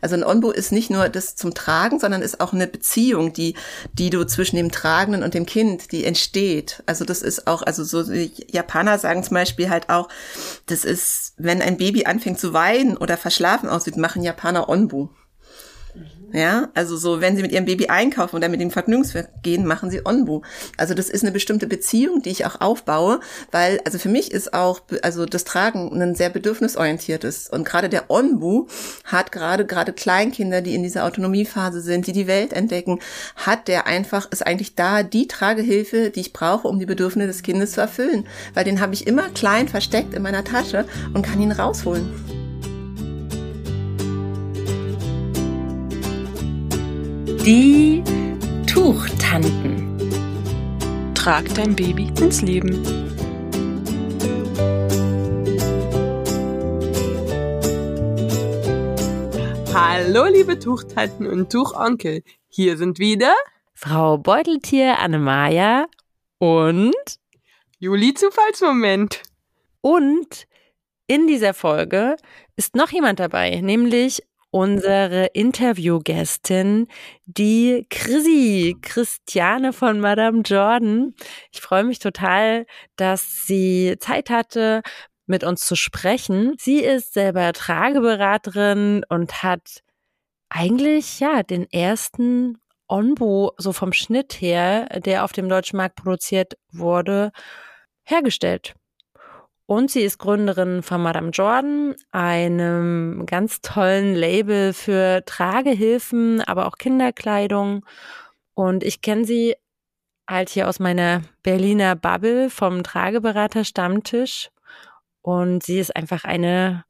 Also ein Onbu ist nicht nur das zum Tragen, sondern ist auch eine Beziehung, die, die du zwischen dem Tragenden und dem Kind, die entsteht. Also das ist auch, also so Japaner sagen zum Beispiel halt auch, das ist, wenn ein Baby anfängt zu weinen oder verschlafen aussieht, machen Japaner Onbu. Ja, also so, wenn sie mit ihrem Baby einkaufen oder mit dem Vergnügungswerk gehen, machen sie Onbu. Also das ist eine bestimmte Beziehung, die ich auch aufbaue, weil, also für mich ist auch, also das Tragen ein sehr bedürfnisorientiertes. Und gerade der Onbu hat gerade, gerade Kleinkinder, die in dieser Autonomiephase sind, die die Welt entdecken, hat der einfach, ist eigentlich da die Tragehilfe, die ich brauche, um die Bedürfnisse des Kindes zu erfüllen. Weil den habe ich immer klein versteckt in meiner Tasche und kann ihn rausholen. Die Tuchtanten. Trag dein Baby ins Leben. Hallo, liebe Tuchtanten und Tuchonkel. Hier sind wieder Frau Beuteltier Annemaja und Juli Zufallsmoment. Und in dieser Folge ist noch jemand dabei, nämlich unsere Interviewgästin, die Chrissy, Christiane von Madame Jordan. Ich freue mich total, dass sie Zeit hatte, mit uns zu sprechen. Sie ist selber Trageberaterin und hat eigentlich ja den ersten Onbo so vom Schnitt her, der auf dem deutschen Markt produziert wurde, hergestellt. Und sie ist Gründerin von Madame Jordan, einem ganz tollen Label für Tragehilfen, aber auch Kinderkleidung. Und ich kenne sie halt hier aus meiner Berliner Bubble vom Trageberater Stammtisch. Und sie ist einfach eine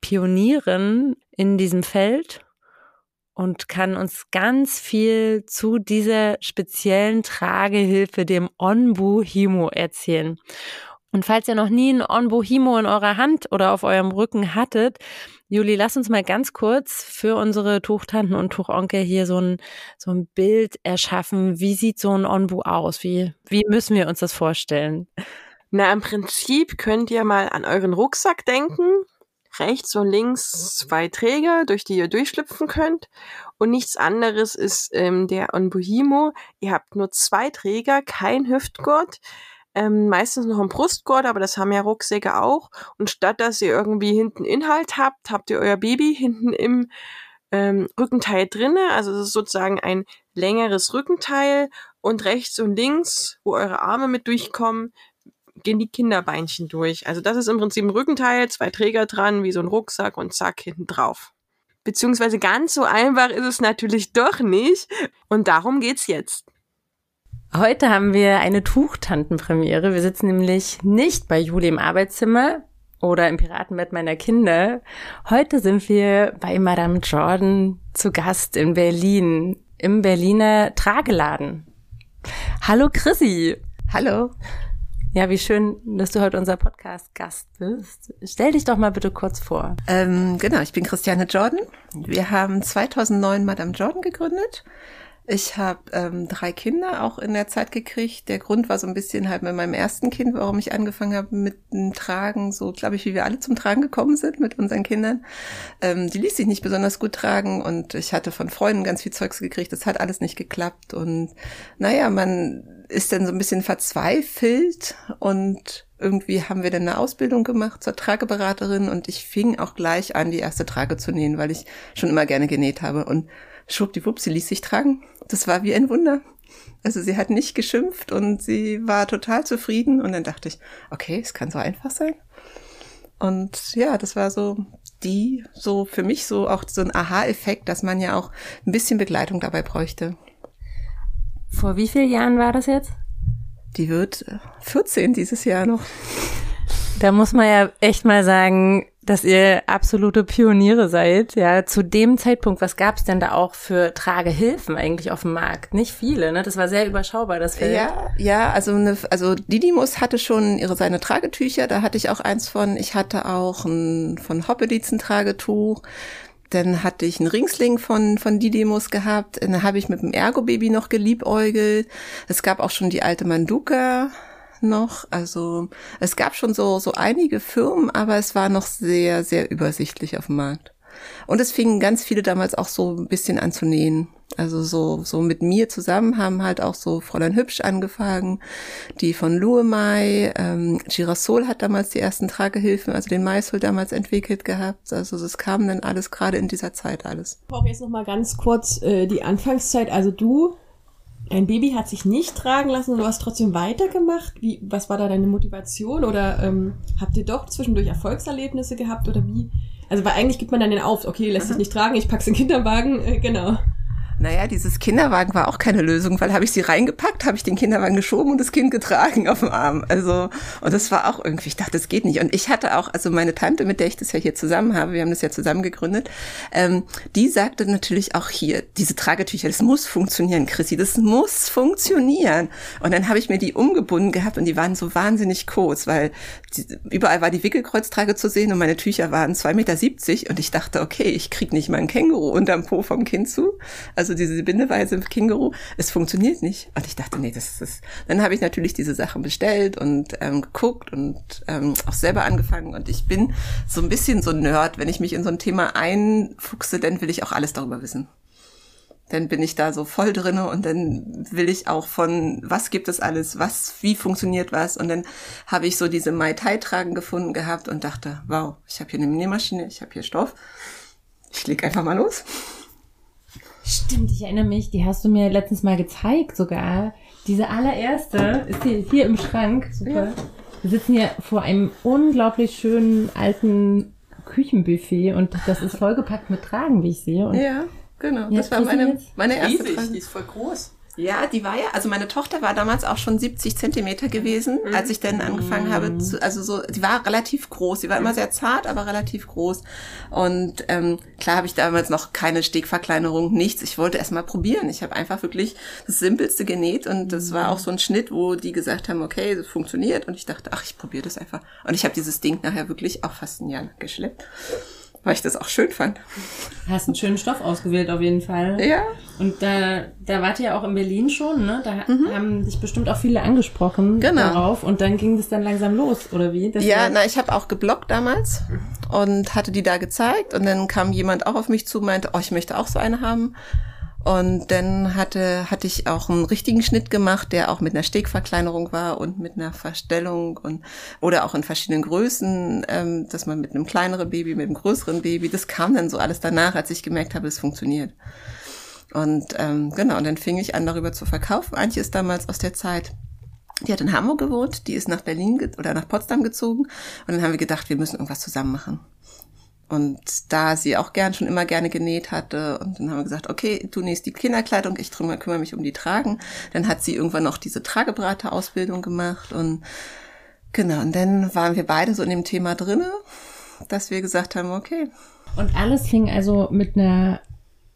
Pionierin in diesem Feld und kann uns ganz viel zu dieser speziellen Tragehilfe, dem Onbu Himo, erzählen. Und falls ihr noch nie ein On Bohimo in eurer Hand oder auf eurem Rücken hattet, Juli, lass uns mal ganz kurz für unsere Tuchtanten und Tuchonkel hier so ein, so ein Bild erschaffen. Wie sieht so ein Onbu aus? Wie, wie müssen wir uns das vorstellen? Na, im Prinzip könnt ihr mal an euren Rucksack denken. Rechts und links zwei Träger, durch die ihr durchschlüpfen könnt. Und nichts anderes ist ähm, der Onbuhimo. Ihr habt nur zwei Träger, kein Hüftgurt ähm, meistens noch ein Brustgurt, aber das haben ja Rucksäcke auch. Und statt dass ihr irgendwie hinten Inhalt habt, habt ihr euer Baby hinten im ähm, Rückenteil drinne. Also es ist sozusagen ein längeres Rückenteil und rechts und links, wo eure Arme mit durchkommen, gehen die Kinderbeinchen durch. Also das ist im Prinzip ein Rückenteil, zwei Träger dran, wie so ein Rucksack und zack hinten drauf. Beziehungsweise ganz so einfach ist es natürlich doch nicht. Und darum geht's jetzt. Heute haben wir eine Tuchtantenpremiere. Wir sitzen nämlich nicht bei Juli im Arbeitszimmer oder im Piratenbett meiner Kinder. Heute sind wir bei Madame Jordan zu Gast in Berlin, im Berliner Trageladen. Hallo Chrissy. Hallo. Ja, wie schön, dass du heute unser Podcast-Gast bist. Stell dich doch mal bitte kurz vor. Ähm, genau, ich bin Christiane Jordan. Wir haben 2009 Madame Jordan gegründet. Ich habe ähm, drei Kinder auch in der Zeit gekriegt. Der Grund war so ein bisschen halt mit meinem ersten Kind, warum ich angefangen habe mit dem Tragen, so glaube ich, wie wir alle zum Tragen gekommen sind mit unseren Kindern. Ähm, die ließ sich nicht besonders gut tragen und ich hatte von Freunden ganz viel Zeugs gekriegt. Das hat alles nicht geklappt und naja, man ist dann so ein bisschen verzweifelt und irgendwie haben wir dann eine Ausbildung gemacht zur Trageberaterin und ich fing auch gleich an, die erste Trage zu nähen, weil ich schon immer gerne genäht habe und schwuppdiwupp, sie ließ sich tragen. Das war wie ein Wunder. Also sie hat nicht geschimpft und sie war total zufrieden und dann dachte ich, okay, es kann so einfach sein. Und ja, das war so die, so für mich so auch so ein Aha-Effekt, dass man ja auch ein bisschen Begleitung dabei bräuchte. Vor wie vielen Jahren war das jetzt? Die wird 14 dieses Jahr noch. Da muss man ja echt mal sagen, dass ihr absolute Pioniere seid. Ja, zu dem Zeitpunkt, was gab es denn da auch für Tragehilfen eigentlich auf dem Markt? Nicht viele, ne? Das war sehr überschaubar, das Feld. Ja, ja, also eine, also Didymus hatte schon ihre seine Tragetücher, da hatte ich auch eins von. Ich hatte auch ein von Hoppeditz ein Tragetuch. Dann hatte ich einen Ringsling von, von Didymus gehabt. Dann habe ich mit dem Ergo-Baby noch geliebäugelt. Es gab auch schon die alte Manduka noch. Also es gab schon so, so einige Firmen, aber es war noch sehr, sehr übersichtlich auf dem Markt. Und es fingen ganz viele damals auch so ein bisschen an zu nähen. Also so, so mit mir zusammen haben halt auch so Fräulein Hübsch angefangen, die von Luemai, ähm, Girasol hat damals die ersten Tragehilfen, also den Maisel damals entwickelt gehabt. Also das kam dann alles gerade in dieser Zeit alles. Ich brauche jetzt noch mal ganz kurz äh, die Anfangszeit. Also du, dein Baby hat sich nicht tragen lassen und du hast trotzdem weitergemacht. Wie, was war da deine Motivation? Oder ähm, habt ihr doch zwischendurch Erfolgserlebnisse gehabt? Oder wie? Also weil eigentlich gibt man dann den auf, okay, lässt sich nicht tragen, ich pack's in den Kinderwagen, äh, genau. Naja, dieses Kinderwagen war auch keine Lösung, weil habe ich sie reingepackt, habe ich den Kinderwagen geschoben und das Kind getragen auf dem Arm. Also, und das war auch irgendwie, ich dachte, das geht nicht. Und ich hatte auch, also meine Tante, mit der ich das ja hier zusammen habe, wir haben das ja zusammen gegründet, ähm, die sagte natürlich auch hier, diese Tragetücher, das muss funktionieren, Chrissy, das muss funktionieren. Und dann habe ich mir die umgebunden gehabt und die waren so wahnsinnig groß, weil die, überall war die Wickelkreuztrage zu sehen und meine Tücher waren 2,70 Meter und ich dachte, okay, ich krieg nicht mal ein Känguru unterm Po vom Kind zu. Also also diese Bindeweise im Känguru, es funktioniert nicht. Und ich dachte, nee, das ist. Dann habe ich natürlich diese Sachen bestellt und ähm, geguckt und ähm, auch selber angefangen. Und ich bin so ein bisschen so Nerd. Wenn ich mich in so ein Thema einfuchse, dann will ich auch alles darüber wissen. Dann bin ich da so voll drinne und dann will ich auch von, was gibt es alles, was, wie funktioniert was. Und dann habe ich so diese Mai Tai tragen gefunden gehabt und dachte, wow, ich habe hier eine Nähmaschine, ich habe hier Stoff. Ich leg einfach mal los. Stimmt, ich erinnere mich, die hast du mir letztens mal gezeigt sogar. Diese allererste ist hier, hier im Schrank. Super. Ja. Wir sitzen hier vor einem unglaublich schönen alten Küchenbuffet und das ist vollgepackt mit Tragen, wie ich sehe. Und ja, genau. Das war meine, meine erste Riesig, Die ist voll groß. Ja, die war ja, also meine Tochter war damals auch schon 70 Zentimeter gewesen, mhm. als ich dann angefangen habe zu, also so, die war relativ groß, sie war immer sehr zart, aber relativ groß. Und ähm, klar habe ich damals noch keine Stegverkleinerung, nichts. Ich wollte erst mal probieren. Ich habe einfach wirklich das Simpelste genäht und das war auch so ein Schnitt, wo die gesagt haben, okay, das funktioniert. Und ich dachte, ach, ich probiere das einfach. Und ich habe dieses Ding nachher wirklich auch fast ein Jahr geschleppt weil ich das auch schön fand. Hast einen schönen Stoff ausgewählt auf jeden Fall. Ja. Und da, da wart ihr ja auch in Berlin schon, ne? Da mhm. haben dich bestimmt auch viele angesprochen genau. darauf und dann ging das dann langsam los, oder wie? Das ja, na, ich habe auch geblockt damals und hatte die da gezeigt und dann kam jemand auch auf mich zu, meinte, oh, ich möchte auch so eine haben. Und dann hatte, hatte ich auch einen richtigen Schnitt gemacht, der auch mit einer Stegverkleinerung war und mit einer Verstellung und oder auch in verschiedenen Größen, ähm, dass man mit einem kleineren Baby, mit einem größeren Baby, das kam dann so alles danach, als ich gemerkt habe, es funktioniert. Und ähm, genau, und dann fing ich an, darüber zu verkaufen. Antje ist damals aus der Zeit die hat in Hamburg gewohnt, die ist nach Berlin oder nach Potsdam gezogen und dann haben wir gedacht, wir müssen irgendwas zusammen machen. Und da sie auch gern schon immer gerne genäht hatte, und dann haben wir gesagt, okay, du nähst die Kinderkleidung, ich kümmere mich um die Tragen. Dann hat sie irgendwann noch diese Trageberaterausbildung gemacht und genau, und dann waren wir beide so in dem Thema drinne, dass wir gesagt haben, okay. Und alles fing also mit einer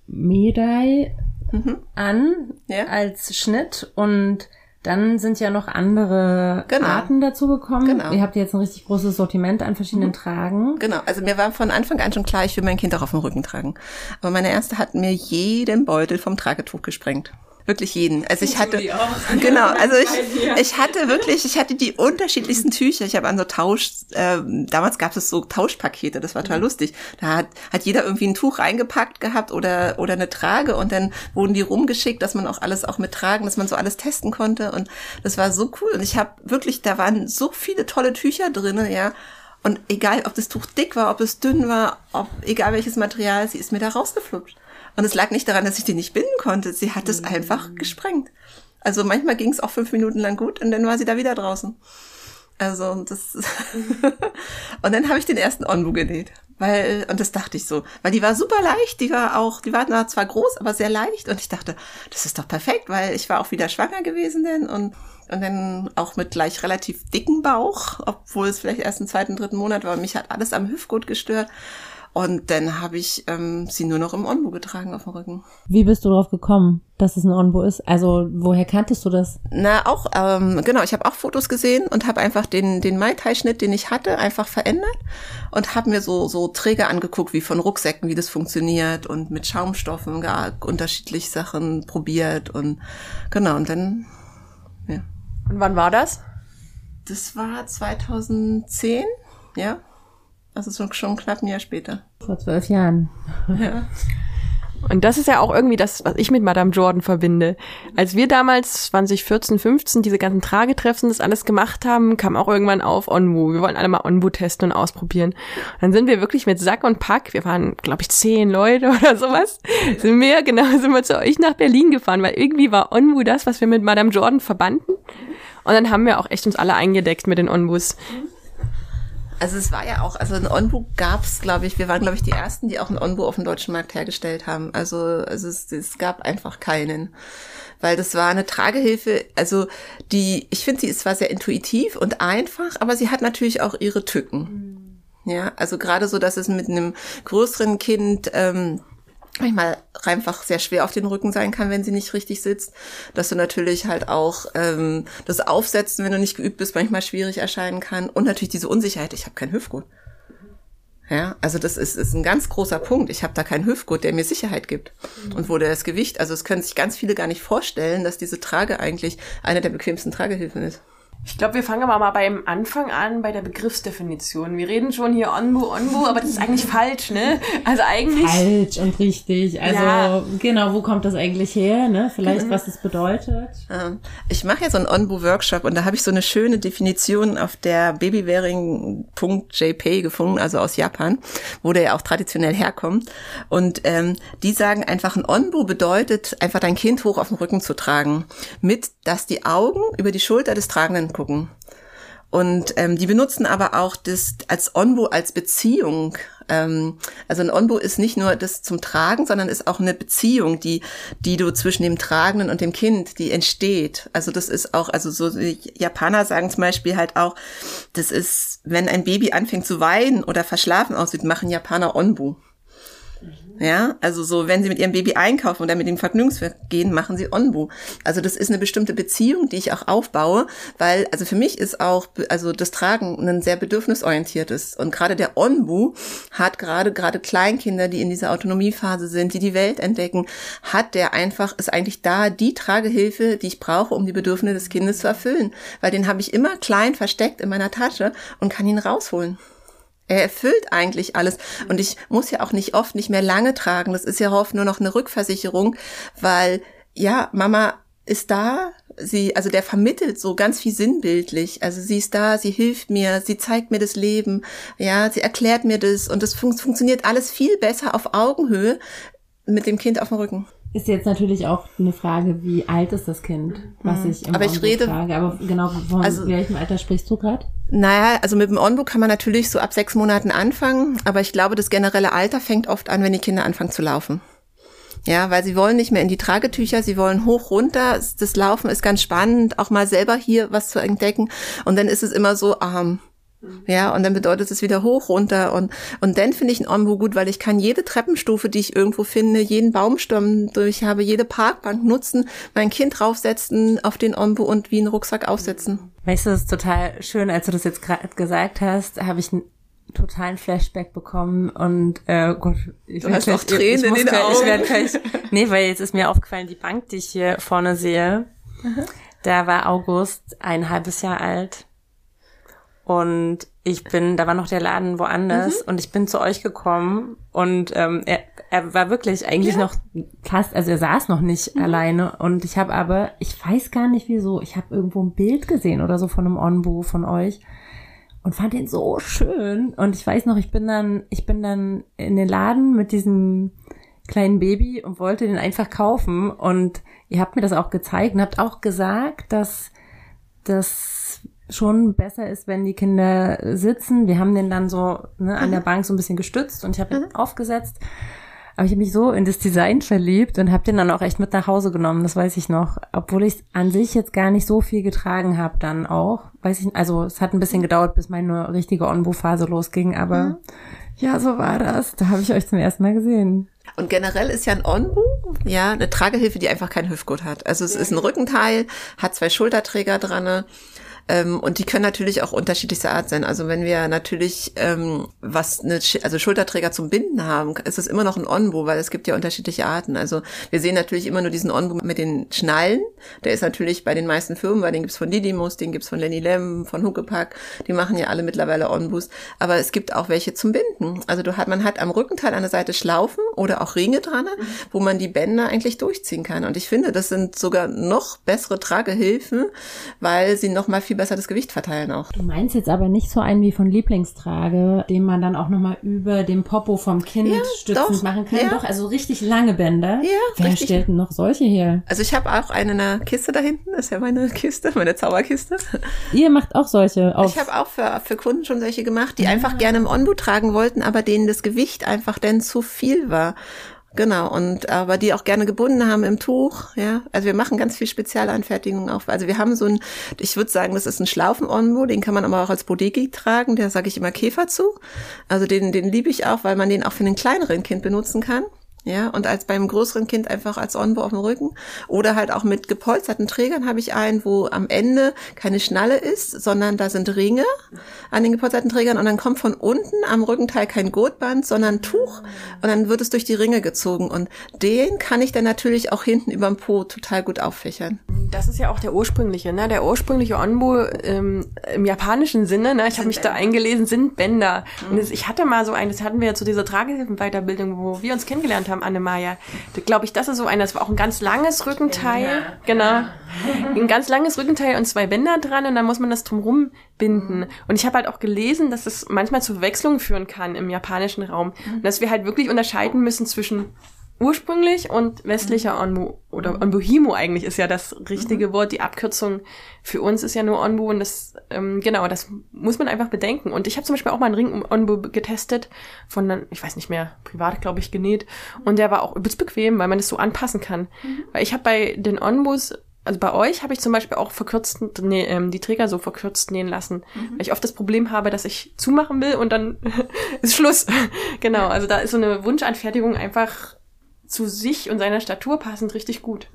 Medai mhm. an ja. als Schnitt und dann sind ja noch andere genau. Arten dazu gekommen. Genau. Ihr habt jetzt ein richtig großes Sortiment an verschiedenen mhm. Tragen. Genau. Also mir war von Anfang an schon klar, ich will mein Kind auch auf dem Rücken tragen. Aber meine erste hat mir jeden Beutel vom Tragetuch gesprengt. Wirklich jeden. Also ich hatte, genau, also ich, ich hatte wirklich, ich hatte die unterschiedlichsten Tücher. Ich habe an so Tausch, äh, damals gab es so Tauschpakete, das war total mhm. lustig. Da hat, hat jeder irgendwie ein Tuch reingepackt gehabt oder, oder eine Trage und dann wurden die rumgeschickt, dass man auch alles auch mittragen, dass man so alles testen konnte und das war so cool. Und ich habe wirklich, da waren so viele tolle Tücher drinne, ja. Und egal, ob das Tuch dick war, ob es dünn war, ob egal welches Material, sie ist mir da rausgeflutscht. Und es lag nicht daran, dass ich die nicht binden konnte. Sie hat es mhm. einfach gesprengt. Also manchmal ging es auch fünf Minuten lang gut und dann war sie da wieder draußen. Also das und dann habe ich den ersten Onbu genäht, weil und das dachte ich so, weil die war super leicht, die war auch, die war zwar groß, aber sehr leicht und ich dachte, das ist doch perfekt, weil ich war auch wieder schwanger gewesen denn und und dann auch mit gleich relativ dicken Bauch, obwohl es vielleicht erst im zweiten, dritten Monat war. Mich hat alles am Hüftgurt gestört. Und dann habe ich ähm, sie nur noch im Onbo getragen auf dem Rücken. Wie bist du drauf gekommen, dass es ein Onbo ist? Also woher kanntest du das? Na, auch, ähm, genau, ich habe auch Fotos gesehen und habe einfach den, den Mai Tai-Schnitt, den ich hatte, einfach verändert und habe mir so, so Träger angeguckt, wie von Rucksäcken, wie das funktioniert und mit Schaumstoffen gar unterschiedlich Sachen probiert und genau, und dann, ja. Und wann war das? Das war 2010, ja. Also schon, schon knapp ein Jahr später. Vor zwölf Jahren. Ja. Und das ist ja auch irgendwie das, was ich mit Madame Jordan verbinde. Als wir damals 2014, 15 diese ganzen Tragetreffen, das alles gemacht haben, kam auch irgendwann auf Onbu. Wir wollen alle mal Onbu testen und ausprobieren. Und dann sind wir wirklich mit Sack und Pack, wir waren, glaube ich, zehn Leute oder sowas, sind wir, genau, sind wir zu euch nach Berlin gefahren, weil irgendwie war Onbu das, was wir mit Madame Jordan verbanden. Und dann haben wir auch echt uns alle eingedeckt mit den Onbus. Also es war ja auch, also ein Onbu gab's, glaube ich, wir waren, glaube ich, die ersten, die auch ein Onbu auf dem deutschen Markt hergestellt haben. Also, also es, es gab einfach keinen. Weil das war eine Tragehilfe, also die, ich finde, sie ist zwar sehr intuitiv und einfach, aber sie hat natürlich auch ihre Tücken. Mhm. Ja, also gerade so, dass es mit einem größeren Kind ähm, manchmal einfach sehr schwer auf den Rücken sein kann, wenn sie nicht richtig sitzt. Dass du natürlich halt auch ähm, das Aufsetzen, wenn du nicht geübt bist, manchmal schwierig erscheinen kann. Und natürlich diese Unsicherheit, ich habe kein Hüftgurt. Ja, also das ist, ist ein ganz großer Punkt. Ich habe da keinen Hüftgurt, der mir Sicherheit gibt. Und wo der das Gewicht, also es können sich ganz viele gar nicht vorstellen, dass diese Trage eigentlich eine der bequemsten Tragehilfen ist. Ich glaube, wir fangen aber mal beim Anfang an, bei der Begriffsdefinition. Wir reden schon hier Onbu, Onbu, aber das ist eigentlich falsch, ne? Also eigentlich. Falsch und richtig. Also ja. genau, wo kommt das eigentlich her, ne? Vielleicht, mhm. was es bedeutet. Ähm, ich mache ja so einen Onbu-Workshop und da habe ich so eine schöne Definition auf der babywearing.jp gefunden, also aus Japan, wo der ja auch traditionell herkommt. Und ähm, die sagen einfach, ein Onbu bedeutet einfach dein Kind hoch auf den Rücken zu tragen, mit, dass die Augen über die Schulter des Tragenden gucken. Und ähm, die benutzen aber auch das als Onbo als Beziehung. Ähm, also ein Onbo ist nicht nur das zum Tragen, sondern ist auch eine Beziehung, die die du zwischen dem Tragenden und dem Kind, die entsteht. Also das ist auch, also so Japaner sagen zum Beispiel halt auch, das ist, wenn ein Baby anfängt zu weinen oder verschlafen aussieht, machen Japaner Onbu. Ja, also so, wenn sie mit ihrem Baby einkaufen oder mit dem Vergnügungswerk gehen, machen sie Onbu. Also das ist eine bestimmte Beziehung, die ich auch aufbaue, weil, also für mich ist auch, also das Tragen ein sehr bedürfnisorientiertes. Und gerade der Onbu hat gerade, gerade Kleinkinder, die in dieser Autonomiephase sind, die die Welt entdecken, hat der einfach, ist eigentlich da die Tragehilfe, die ich brauche, um die Bedürfnisse des Kindes zu erfüllen. Weil den habe ich immer klein versteckt in meiner Tasche und kann ihn rausholen. Er erfüllt eigentlich alles. Und ich muss ja auch nicht oft nicht mehr lange tragen. Das ist ja oft nur noch eine Rückversicherung, weil ja, Mama ist da. Sie, also der vermittelt so ganz viel sinnbildlich. Also sie ist da, sie hilft mir, sie zeigt mir das Leben, ja, sie erklärt mir das und das fun funktioniert alles viel besser auf Augenhöhe mit dem Kind auf dem Rücken. Ist jetzt natürlich auch eine Frage, wie alt ist das Kind, was mhm. ich im Aber ich rede, frage. Aber genau, von also, welchem Alter sprichst du gerade? Naja, also mit dem Onbook kann man natürlich so ab sechs Monaten anfangen, aber ich glaube, das generelle Alter fängt oft an, wenn die Kinder anfangen zu laufen. Ja, weil sie wollen nicht mehr in die Tragetücher, sie wollen hoch runter. Das Laufen ist ganz spannend, auch mal selber hier was zu entdecken. Und dann ist es immer so, ähm, ja, und dann bedeutet es wieder hoch, runter und, und dann finde ich ein Ombu gut, weil ich kann jede Treppenstufe, die ich irgendwo finde, jeden Baumstamm durch habe, jede Parkbank nutzen, mein Kind draufsetzen auf den Ombu und wie einen Rucksack aufsetzen. Weißt du, das ist total schön, als du das jetzt gerade gesagt hast, habe ich einen totalen Flashback bekommen und äh, Gott, ich du hast auch Tränen ich, ich in den Augen. Ich werde gleich, nee, weil jetzt ist mir aufgefallen, die Bank, die ich hier vorne sehe, Aha. da war August ein halbes Jahr alt und ich bin, da war noch der Laden woanders mhm. und ich bin zu euch gekommen und ähm, er, er war wirklich eigentlich ja. noch fast, also er saß noch nicht mhm. alleine und ich habe aber, ich weiß gar nicht wieso, ich habe irgendwo ein Bild gesehen oder so von einem Onbu von euch und fand ihn so schön und ich weiß noch, ich bin dann, ich bin dann in den Laden mit diesem kleinen Baby und wollte den einfach kaufen und ihr habt mir das auch gezeigt und habt auch gesagt, dass das schon besser ist, wenn die Kinder sitzen. Wir haben den dann so ne, an mhm. der Bank so ein bisschen gestützt und ich habe ihn mhm. aufgesetzt. Aber ich habe mich so in das Design verliebt und habe den dann auch echt mit nach Hause genommen, das weiß ich noch. Obwohl ich an sich jetzt gar nicht so viel getragen habe dann auch. Weiß ich, also es hat ein bisschen gedauert, bis meine richtige Onbo-Phase losging, aber mhm. ja, so war das. Da habe ich euch zum ersten Mal gesehen. Und generell ist ja ein Onbu, ja, eine Tragehilfe, die einfach keinen Hüftgurt hat. Also es ist ein Rückenteil, hat zwei Schulterträger dran Ähm, und die können natürlich auch unterschiedlichster Art sein. Also wenn wir natürlich ähm, was eine, also Schulterträger zum Binden haben, ist es immer noch ein Onbo, weil es gibt ja unterschiedliche Arten. Also wir sehen natürlich immer nur diesen Onbo mit den Schnallen. Der ist natürlich bei den meisten Firmen, weil den gibt's von Didymus, den gibt's von Lenny Lem, von Huckepack. Die machen ja alle mittlerweile Onbus. Aber es gibt auch welche zum Binden. Also du hat, man hat am Rückenteil an der Seite Schlaufen oder auch Ringe dran, mhm. wo man die Bänder eigentlich durchziehen kann. Und ich finde, das sind sogar noch bessere Tragehilfen, weil sie noch mal viel besser das Gewicht verteilen auch. Du meinst jetzt aber nicht so einen wie von Lieblingstrage, den man dann auch noch mal über dem Popo vom Kind ja, stützend doch, machen kann. Ja. Doch, also richtig lange Bänder. Ja, Wer richtig. stellt denn noch solche her? Also ich habe auch eine in einer Kiste da hinten. Das ist ja meine Kiste, meine Zauberkiste. Ihr macht auch solche. Auf ich habe auch für, für Kunden schon solche gemacht, die ja. einfach gerne im Onbu tragen wollten, aber denen das Gewicht einfach denn zu viel war. Genau, und aber die auch gerne gebunden haben im Tuch, ja. Also wir machen ganz viel Spezialanfertigungen auch. Also wir haben so ein, ich würde sagen, das ist ein Schlaufen-Onbo, den kann man aber auch als Bodegi tragen, der sage ich immer Käfer zu. Also den, den liebe ich auch, weil man den auch für einen kleineren Kind benutzen kann. Ja, und als beim größeren Kind einfach als Onbo auf dem Rücken. Oder halt auch mit gepolsterten Trägern habe ich einen, wo am Ende keine Schnalle ist, sondern da sind Ringe an den gepolsterten Trägern und dann kommt von unten am Rückenteil kein Gurtband, sondern Tuch und dann wird es durch die Ringe gezogen. Und den kann ich dann natürlich auch hinten überm Po total gut auffächern. Das ist ja auch der ursprüngliche, ne? Der ursprüngliche Onbo ähm, im japanischen Sinne, ne? Ich habe mich da eingelesen, sind Bänder. Mhm. Und das, ich hatte mal so ein, das hatten wir ja zu dieser Tragehilfenweiterbildung, wo wir uns kennengelernt haben, Annemaja. Glaube ich, das ist so ein, das war auch ein ganz langes Rückenteil. Genau. Ein ganz langes Rückenteil und zwei Bänder dran und dann muss man das drumrum binden. Mhm. Und ich habe halt auch gelesen, dass es manchmal zu Verwechslungen führen kann im japanischen Raum. Mhm. Und dass wir halt wirklich unterscheiden müssen zwischen ursprünglich und westlicher Onbu oder Onbuhimo eigentlich ist ja das richtige mhm. Wort. Die Abkürzung für uns ist ja nur Onbu und das ähm, genau, das muss man einfach bedenken. Und ich habe zum Beispiel auch mal einen Ring Onbu getestet von, ich weiß nicht mehr, privat glaube ich genäht und der war auch übelst bequem, weil man das so anpassen kann. Mhm. Weil ich habe bei den Onbus also bei euch habe ich zum Beispiel auch verkürzt, nee, ähm, die Träger so verkürzt nähen lassen, mhm. weil ich oft das Problem habe, dass ich zumachen will und dann ist Schluss. genau, also da ist so eine Wunschanfertigung einfach zu sich und seiner Statur passend richtig gut.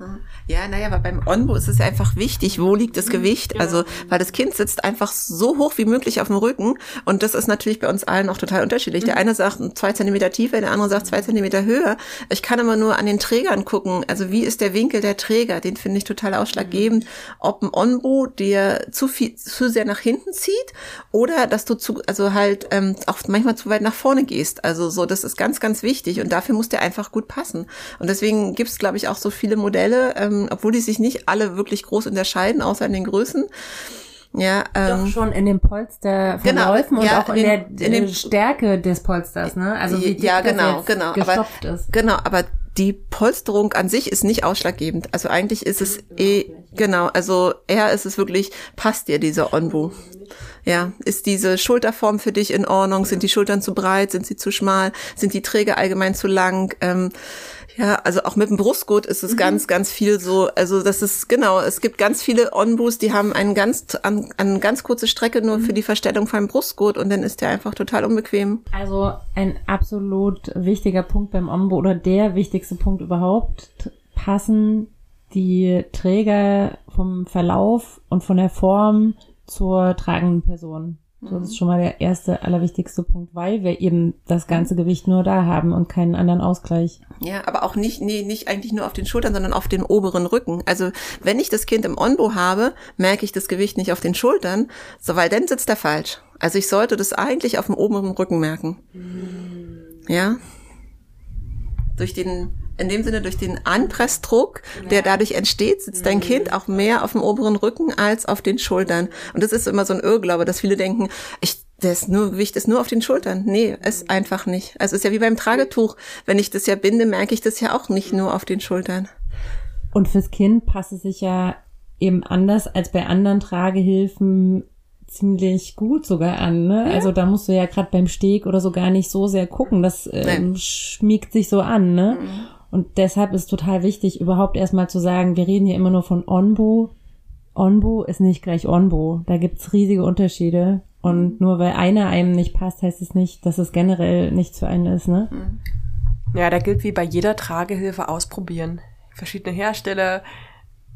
Ja, naja, aber beim Onbo ist es ja einfach wichtig, wo liegt das mhm, Gewicht? Genau. Also, weil das Kind sitzt einfach so hoch wie möglich auf dem Rücken und das ist natürlich bei uns allen auch total unterschiedlich. Mhm. Der eine sagt zwei Zentimeter tiefer, der andere sagt zwei Zentimeter höher. Ich kann immer nur an den Trägern gucken. Also, wie ist der Winkel der Träger? Den finde ich total ausschlaggebend. Mhm. Ob ein Onbo dir zu viel, zu sehr nach hinten zieht oder dass du zu, also halt ähm, auch manchmal zu weit nach vorne gehst. Also so, das ist ganz, ganz wichtig und dafür muss der einfach gut passen. Und deswegen gibt es, glaube ich, auch so viele Modelle, ähm, obwohl die sich nicht alle wirklich groß unterscheiden, außer in den Größen. Ja, ähm, Doch schon in dem Polster verläufen genau, und ja, auch in, in, der in dem, Stärke des Polsters, ne? Also wie ja, genau, genau, aber, ist. Genau, aber die Polsterung an sich ist nicht ausschlaggebend. Also eigentlich ist es eh, genau, also eher ist es wirklich, passt dir dieser Onbu? Ja, ist diese Schulterform für dich in Ordnung? Sind die Schultern zu breit? Sind sie zu schmal? Sind die Träger allgemein zu lang? Ähm, ja, also auch mit dem Brustgurt ist es mhm. ganz, ganz viel so. Also das ist genau. Es gibt ganz viele Onbus, die haben einen ganz, an, eine ganz kurze Strecke nur mhm. für die Verstellung vom Brustgurt und dann ist der einfach total unbequem. Also ein absolut wichtiger Punkt beim Onbo oder der wichtigste Punkt überhaupt. Passen die Träger vom Verlauf und von der Form zur tragenden Person. So, das ist schon mal der erste, allerwichtigste Punkt, weil wir eben das ganze Gewicht nur da haben und keinen anderen Ausgleich. Ja, aber auch nicht, nee, nicht eigentlich nur auf den Schultern, sondern auf den oberen Rücken. Also, wenn ich das Kind im Onbo habe, merke ich das Gewicht nicht auf den Schultern, so, weil dann sitzt er falsch. Also, ich sollte das eigentlich auf dem oberen Rücken merken. Mhm. Ja. Durch den in dem Sinne durch den Anpressdruck, der dadurch entsteht, sitzt dein Kind auch mehr auf dem oberen Rücken als auf den Schultern. Und das ist immer so ein Irrglaube, dass viele denken, ich, das nur, Gewicht ist nur auf den Schultern. Nee, ist einfach nicht. Also es ist ja wie beim Tragetuch. Wenn ich das ja binde, merke ich das ja auch nicht nur auf den Schultern. Und fürs Kind passt es sich ja eben anders als bei anderen Tragehilfen ziemlich gut sogar an. Ne? Ja. Also da musst du ja gerade beim Steg oder so gar nicht so sehr gucken. Das ähm, schmiegt sich so an. Ne? Mhm. Und deshalb ist total wichtig, überhaupt erstmal zu sagen, wir reden hier immer nur von Onbo. Onbo ist nicht gleich Onbo. Da gibt's riesige Unterschiede. Und nur weil einer einem nicht passt, heißt es nicht, dass es generell nichts für einen ist, ne? Ja, da gilt wie bei jeder Tragehilfe ausprobieren. Verschiedene Hersteller,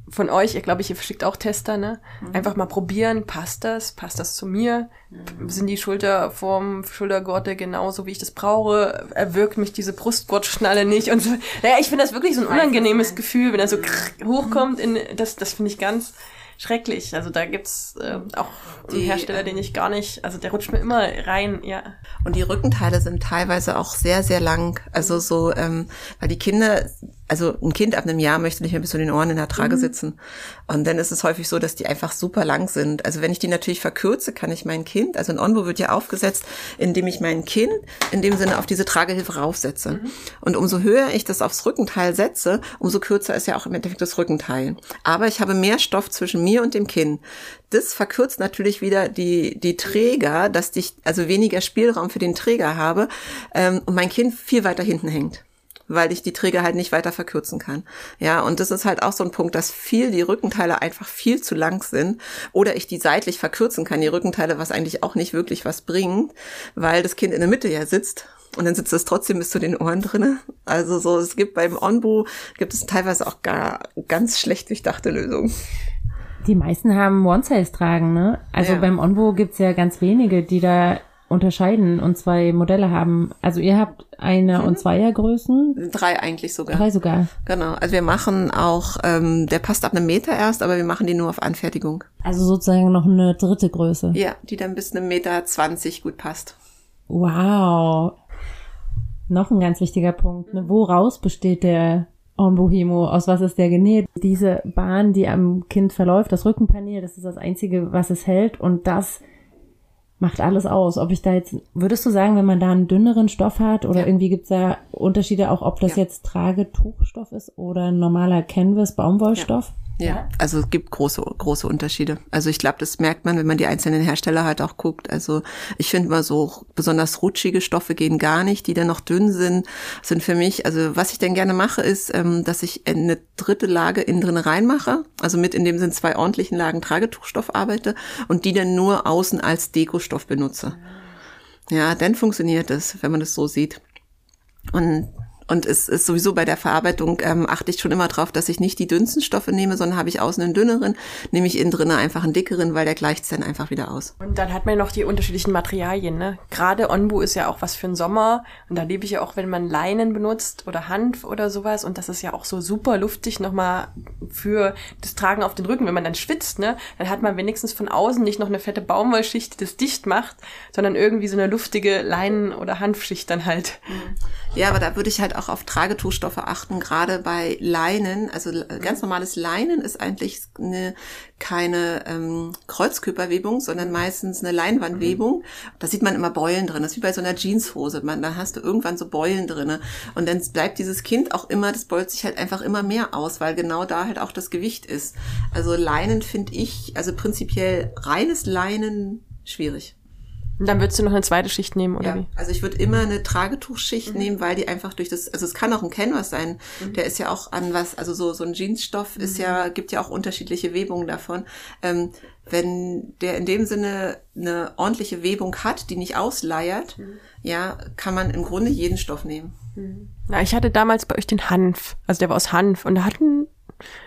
von euch, ich glaube, ihr verschickt auch Tester, ne? Mhm. Einfach mal probieren, passt das, passt das zu mir? Mhm. Sind die Schulterform, Schultergurte genauso, wie ich das brauche? Erwirkt mich diese Brustgurtschnalle nicht? Und so. Naja, ich finde das wirklich so ein unangenehmes Gefühl, wenn er so mhm. hochkommt. In, das das finde ich ganz schrecklich. Also da gibt's äh, auch einen die, Hersteller, den ich gar nicht, also der rutscht mir immer rein, ja. Und die Rückenteile sind teilweise auch sehr, sehr lang. Also so, ähm, weil die Kinder also ein Kind ab einem Jahr möchte nicht mehr bis zu den Ohren in der Trage mhm. sitzen. Und dann ist es häufig so, dass die einfach super lang sind. Also wenn ich die natürlich verkürze, kann ich mein Kind, also ein Onbo wird ja aufgesetzt, indem ich mein Kind in dem Sinne auf diese Tragehilfe raufsetze. Mhm. Und umso höher ich das aufs Rückenteil setze, umso kürzer ist ja auch im Endeffekt das Rückenteil. Aber ich habe mehr Stoff zwischen mir und dem Kind. Das verkürzt natürlich wieder die, die Träger, dass ich also weniger Spielraum für den Träger habe ähm, und mein Kind viel weiter hinten hängt weil ich die Träger halt nicht weiter verkürzen kann. Ja, und das ist halt auch so ein Punkt, dass viel die Rückenteile einfach viel zu lang sind oder ich die seitlich verkürzen kann, die Rückenteile, was eigentlich auch nicht wirklich was bringt, weil das Kind in der Mitte ja sitzt und dann sitzt es trotzdem bis zu den Ohren drinne. Also so, es gibt beim Onbu gibt es teilweise auch gar ganz schlecht durchdachte Lösungen. Die meisten haben One-Size tragen, ne? Also ja. beim Onbo gibt's ja ganz wenige, die da unterscheiden und zwei Modelle haben. Also ihr habt eine mhm. und Zweiergrößen? Drei eigentlich sogar. Drei sogar. Genau. Also wir machen auch, ähm, der passt ab einem Meter erst, aber wir machen die nur auf Anfertigung. Also sozusagen noch eine dritte Größe. Ja, die dann bis einem Meter zwanzig gut passt. Wow. Noch ein ganz wichtiger Punkt. Ne? Woraus besteht der Onbohemo? Aus was ist der genäht? Diese Bahn, die am Kind verläuft, das Rückenpanel, das ist das Einzige, was es hält und das macht alles aus. Ob ich da jetzt, würdest du sagen, wenn man da einen dünneren Stoff hat oder ja. irgendwie gibt's da Unterschiede auch, ob das ja. jetzt Tragetuchstoff ist oder ein normaler Canvas Baumwollstoff? Ja. Ja, also es gibt große, große Unterschiede. Also ich glaube, das merkt man, wenn man die einzelnen Hersteller halt auch guckt. Also ich finde mal so besonders rutschige Stoffe gehen gar nicht, die dann noch dünn sind, sind für mich, also was ich denn gerne mache, ist, ähm, dass ich eine dritte Lage innen drin reinmache, also mit in dem Sinn zwei ordentlichen Lagen Tragetuchstoff arbeite und die dann nur außen als Dekostoff benutze. Ja, dann funktioniert es, wenn man das so sieht. Und und es ist sowieso bei der Verarbeitung ähm, achte ich schon immer drauf, dass ich nicht die dünnsten Stoffe nehme, sondern habe ich außen einen dünneren, nehme ich innen drinnen einfach einen dickeren, weil der gleicht es dann einfach wieder aus. Und dann hat man ja noch die unterschiedlichen Materialien, ne? Gerade Onbu ist ja auch was für den Sommer und da liebe ich ja auch, wenn man Leinen benutzt oder Hanf oder sowas und das ist ja auch so super luftig nochmal für das Tragen auf den Rücken. Wenn man dann schwitzt, ne, dann hat man wenigstens von außen nicht noch eine fette Baumwollschicht, die das dicht macht, sondern irgendwie so eine luftige Leinen- oder Hanfschicht dann halt. Ja, aber da würde ich halt auch auf Tragetuchstoffe achten, gerade bei Leinen. Also ganz normales Leinen ist eigentlich eine, keine ähm, Kreuzkörperwebung, sondern meistens eine Leinwandwebung. Da sieht man immer Beulen drin. Das ist wie bei so einer Jeanshose. Man, da hast du irgendwann so Beulen drinne. Und dann bleibt dieses Kind auch immer, das beult sich halt einfach immer mehr aus, weil genau da halt auch das Gewicht ist. Also Leinen finde ich, also prinzipiell reines Leinen schwierig. Und dann würdest du noch eine zweite Schicht nehmen, oder ja, wie? Also ich würde immer eine Tragetuchschicht mhm. nehmen, weil die einfach durch das, also es kann auch ein Canvas sein, mhm. der ist ja auch an was, also so, so ein Jeansstoff ist mhm. ja, gibt ja auch unterschiedliche Webungen davon. Ähm, wenn der in dem Sinne eine ordentliche Webung hat, die nicht ausleiert, mhm. ja, kann man im Grunde jeden Stoff nehmen. Mhm. Na, ich hatte damals bei euch den Hanf, also der war aus Hanf und da hatten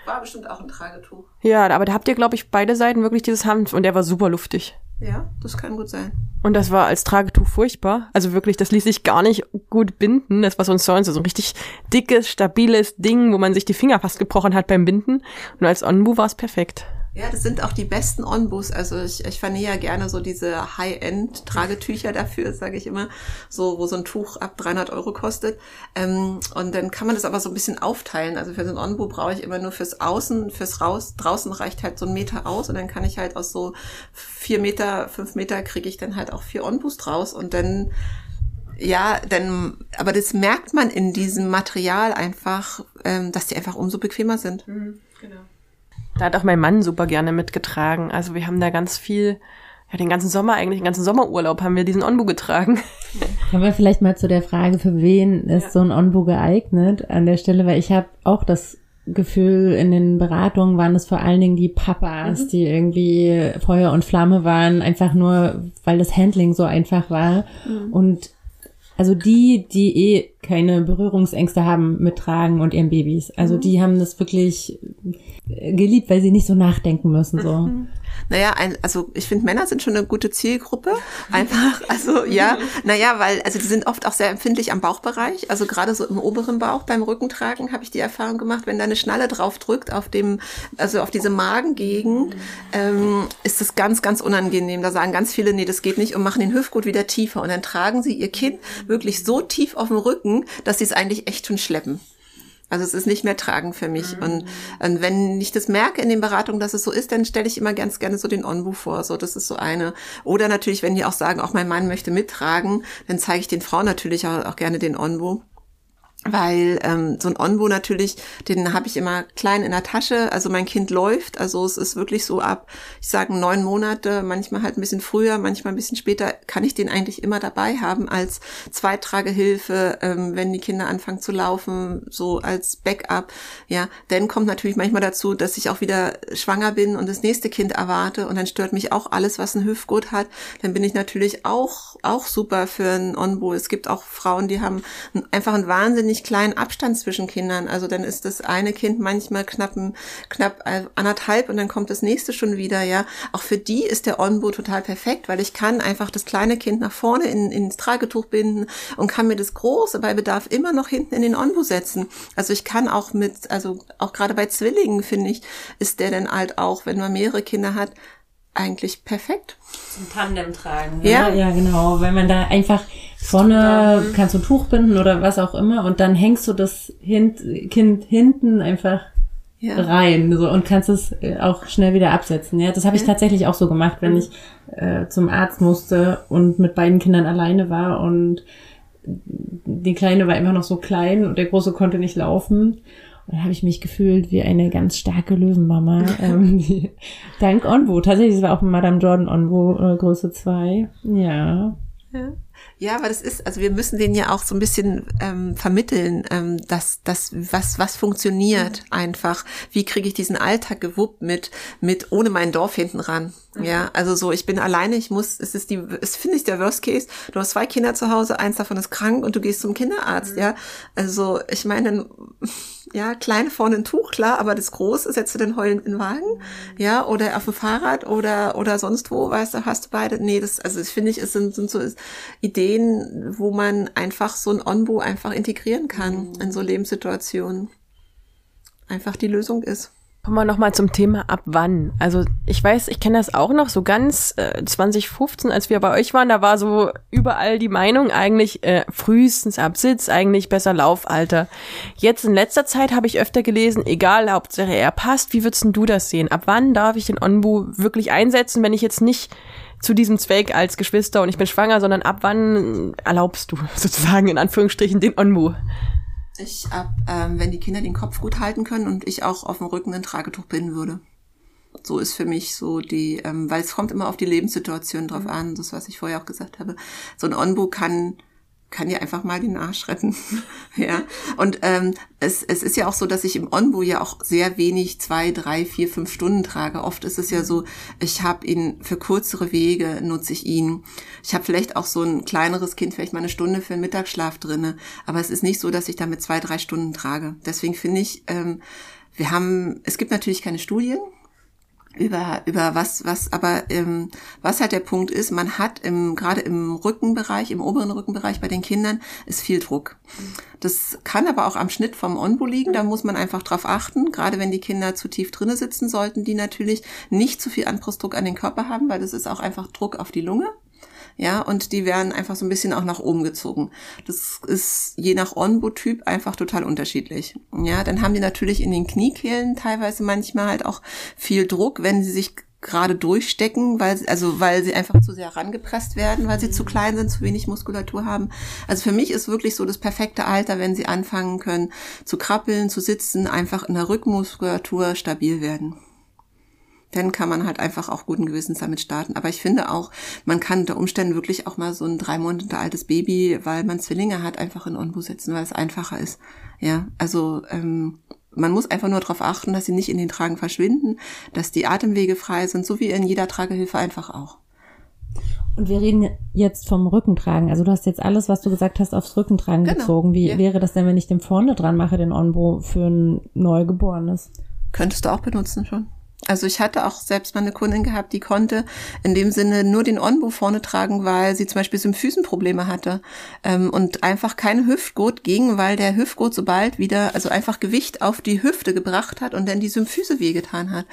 war bestimmt auch ein Tragetuch. Ja, aber da habt ihr, glaube ich, beide Seiten wirklich dieses Hanf und der war super luftig. Ja, das kann gut sein. Und das war als Tragetuch furchtbar. Also wirklich, das ließ sich gar nicht gut binden. Das war so ein Sound, so ein richtig dickes, stabiles Ding, wo man sich die Finger fast gebrochen hat beim Binden. Und als Onbu war es perfekt. Ja, das sind auch die besten Onbus. Also ich, ich vernähe ja gerne so diese High-End-Tragetücher dafür, sage ich immer, so wo so ein Tuch ab 300 Euro kostet. Ähm, und dann kann man das aber so ein bisschen aufteilen. Also für so ein Onbu brauche ich immer nur fürs Außen, fürs Raus. Draußen reicht halt so ein Meter aus und dann kann ich halt aus so vier Meter, fünf Meter kriege ich dann halt auch vier Onbus draus und dann ja, denn, aber das merkt man in diesem Material einfach, ähm, dass die einfach umso bequemer sind. Mhm, genau. Da hat auch mein Mann super gerne mitgetragen. Also wir haben da ganz viel, ja, den ganzen Sommer eigentlich, den ganzen Sommerurlaub haben wir diesen Onbu getragen. Kommen wir vielleicht mal zu der Frage, für wen ist ja. so ein Onbu geeignet an der Stelle, weil ich habe auch das Gefühl, in den Beratungen waren es vor allen Dingen die Papas, mhm. die irgendwie Feuer und Flamme waren, einfach nur, weil das Handling so einfach war. Mhm. Und also die, die eh keine Berührungsängste haben mit Tragen und ihren Babys. Also mhm. die haben das wirklich geliebt, weil sie nicht so nachdenken müssen. So. Mhm. Naja, ein, also ich finde, Männer sind schon eine gute Zielgruppe. Einfach, also ja, naja, weil, also die sind oft auch sehr empfindlich am Bauchbereich. Also gerade so im oberen Bauch beim Rückentragen habe ich die Erfahrung gemacht, wenn da eine Schnalle drauf drückt auf dem, also auf diese Magengegend, ähm, ist das ganz, ganz unangenehm. Da sagen ganz viele, nee, das geht nicht und machen den Hüftgurt wieder tiefer. Und dann tragen sie ihr Kind wirklich so tief auf dem Rücken, dass sie es eigentlich echt schon schleppen. Also es ist nicht mehr tragen für mich. Mhm. Und, und, wenn ich das merke in den Beratungen, dass es so ist, dann stelle ich immer ganz gerne so den Onbu vor. So, das ist so eine. Oder natürlich, wenn die auch sagen, auch mein Mann möchte mittragen, dann zeige ich den Frauen natürlich auch, auch gerne den Onbu weil ähm, so ein Onbo natürlich, den habe ich immer klein in der Tasche. Also mein Kind läuft, also es ist wirklich so ab, ich sage neun Monate, manchmal halt ein bisschen früher, manchmal ein bisschen später, kann ich den eigentlich immer dabei haben als Zweitragehilfe, ähm, wenn die Kinder anfangen zu laufen, so als Backup. Ja, dann kommt natürlich manchmal dazu, dass ich auch wieder schwanger bin und das nächste Kind erwarte und dann stört mich auch alles, was ein Hüftgurt hat. Dann bin ich natürlich auch auch super für ein Onbo. Es gibt auch Frauen, die haben einfach einen wahnsinnig kleinen Abstand zwischen Kindern. Also dann ist das eine Kind manchmal knapp, knapp anderthalb und dann kommt das nächste schon wieder, ja. Auch für die ist der Onbo total perfekt, weil ich kann einfach das kleine Kind nach vorne in, ins Tragetuch binden und kann mir das große bei Bedarf immer noch hinten in den Onbo setzen. Also ich kann auch mit, also auch gerade bei Zwillingen, finde ich, ist der dann halt auch, wenn man mehrere Kinder hat, eigentlich perfekt. Zum Tandem tragen. Ne? Ja. ja, genau. Wenn man da einfach vorne mhm. kannst du ein Tuch binden oder was auch immer und dann hängst du das Kind hinten einfach ja. rein so, und kannst es äh, auch schnell wieder absetzen. Ja, das habe ich ja. tatsächlich auch so gemacht, wenn mhm. ich äh, zum Arzt musste und mit beiden Kindern alleine war und die Kleine war immer noch so klein und der Große konnte nicht laufen. Und da habe ich mich gefühlt wie eine ganz starke Löwenmama. ähm, die, dank Onvo. Tatsächlich, es war auch Madame Jordan Onvo äh, Größe 2. Ja. ja. Ja, aber das ist, also wir müssen den ja auch so ein bisschen ähm, vermitteln, ähm, dass das was was funktioniert mhm. einfach. Wie kriege ich diesen Alltag gewuppt mit mit ohne mein Dorf hinten ran? Mhm. Ja, also so ich bin alleine, ich muss, es ist die, es finde ich der Worst Case. Du hast zwei Kinder zu Hause, eins davon ist krank und du gehst zum Kinderarzt. Mhm. Ja, also ich meine, ja kleine vorne ein Tuch klar, aber das große setzt du den heulend in den Wagen, ja oder auf dem Fahrrad oder oder sonst wo, weißt du, hast du beide. Nee, das also das finde ich, es sind, sind so Ideen, wo man einfach so ein Onbo einfach integrieren kann mhm. in so Lebenssituationen. Einfach die Lösung ist. Kommen wir nochmal zum Thema ab wann. Also ich weiß, ich kenne das auch noch, so ganz äh, 2015, als wir bei euch waren, da war so überall die Meinung eigentlich äh, frühestens ab Sitz, eigentlich besser Laufalter. Jetzt in letzter Zeit habe ich öfter gelesen, egal, Hauptsache er passt, wie würdest du das sehen? Ab wann darf ich den Onbu wirklich einsetzen, wenn ich jetzt nicht zu diesem Zweck als Geschwister und ich bin schwanger, sondern ab wann erlaubst du sozusagen in Anführungsstrichen den Onmu? Ich ab, ähm, wenn die Kinder den Kopf gut halten können und ich auch auf dem Rücken ein Tragetuch binden würde. So ist für mich so die, ähm, weil es kommt immer auf die Lebenssituation drauf mhm. an, das was ich vorher auch gesagt habe. So ein Onbu kann kann ja einfach mal den Arsch retten. ja. Und ähm, es, es ist ja auch so, dass ich im Onbo ja auch sehr wenig zwei, drei, vier, fünf Stunden trage. Oft ist es ja so, ich habe ihn für kürzere Wege nutze ich ihn. Ich habe vielleicht auch so ein kleineres Kind, vielleicht mal eine Stunde für den Mittagsschlaf drinne. Aber es ist nicht so, dass ich damit zwei, drei Stunden trage. Deswegen finde ich, ähm, wir haben, es gibt natürlich keine Studien, über über was was aber ähm, was halt der Punkt ist man hat im gerade im Rückenbereich im oberen Rückenbereich bei den Kindern ist viel Druck. Das kann aber auch am Schnitt vom Onbo liegen da muss man einfach drauf achten. Gerade wenn die Kinder zu tief drinne sitzen sollten die natürlich nicht zu viel Anpressdruck an den Körper haben weil das ist auch einfach Druck auf die Lunge ja, und die werden einfach so ein bisschen auch nach oben gezogen. Das ist je nach Onbo-Typ einfach total unterschiedlich. Ja, dann haben die natürlich in den Kniekehlen teilweise manchmal halt auch viel Druck, wenn sie sich gerade durchstecken, weil sie, also weil sie einfach zu sehr rangepresst werden, weil sie zu klein sind, zu wenig Muskulatur haben. Also für mich ist wirklich so das perfekte Alter, wenn sie anfangen können zu krabbeln, zu sitzen, einfach in der Rückmuskulatur stabil werden dann kann man halt einfach auch guten Gewissens damit starten. Aber ich finde auch, man kann unter Umständen wirklich auch mal so ein drei Monate altes Baby, weil man Zwillinge hat, einfach in Onbu setzen, weil es einfacher ist. Ja, also ähm, man muss einfach nur darauf achten, dass sie nicht in den Tragen verschwinden, dass die Atemwege frei sind, so wie in jeder Tragehilfe einfach auch. Und wir reden jetzt vom Rückentragen. Also du hast jetzt alles, was du gesagt hast, aufs Rückentragen genau. bezogen. Wie ja. wäre das denn, wenn ich den vorne dran mache, den Onbo für ein Neugeborenes? Könntest du auch benutzen schon. Also ich hatte auch selbst mal eine Kundin gehabt, die konnte in dem Sinne nur den Onbo vorne tragen, weil sie zum Beispiel Symphysenprobleme hatte ähm, und einfach keine Hüftgurt ging, weil der Hüftgurt sobald wieder, also einfach Gewicht auf die Hüfte gebracht hat und dann die Symphyse wehgetan hat.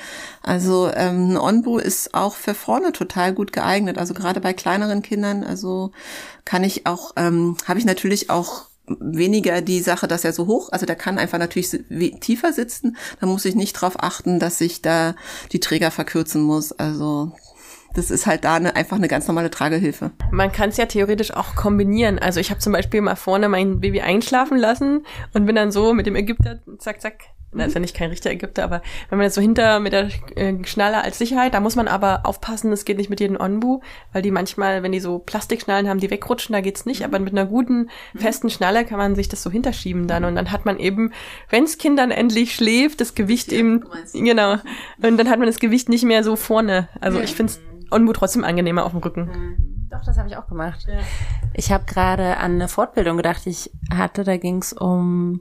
Also ähm, ein Onbo ist auch für vorne total gut geeignet. Also gerade bei kleineren Kindern, also kann ich auch, ähm, habe ich natürlich auch weniger die Sache, dass er so hoch, also der kann einfach natürlich tiefer sitzen. Da muss ich nicht drauf achten, dass ich da die Träger verkürzen muss. Also das ist halt da eine, einfach eine ganz normale Tragehilfe. Man kann es ja theoretisch auch kombinieren. Also ich habe zum Beispiel mal vorne mein Baby einschlafen lassen und bin dann so mit dem Ägypter zack zack das ist ja nicht kein richtiger Ägypter, aber wenn man jetzt so hinter mit der äh, Schnalle als Sicherheit, da muss man aber aufpassen, das geht nicht mit jedem Onbu, weil die manchmal, wenn die so Plastikschnallen haben, die wegrutschen, da geht's nicht, aber mit einer guten, festen Schnalle kann man sich das so hinterschieben dann und dann hat man eben, wenns Kind dann endlich schläft, das Gewicht ja, eben, genau, und dann hat man das Gewicht nicht mehr so vorne. Also ich find's Onbu trotzdem angenehmer auf dem Rücken. Mhm. Doch, das habe ich auch gemacht. Ja. Ich habe gerade an eine Fortbildung gedacht, ich hatte, da ging's um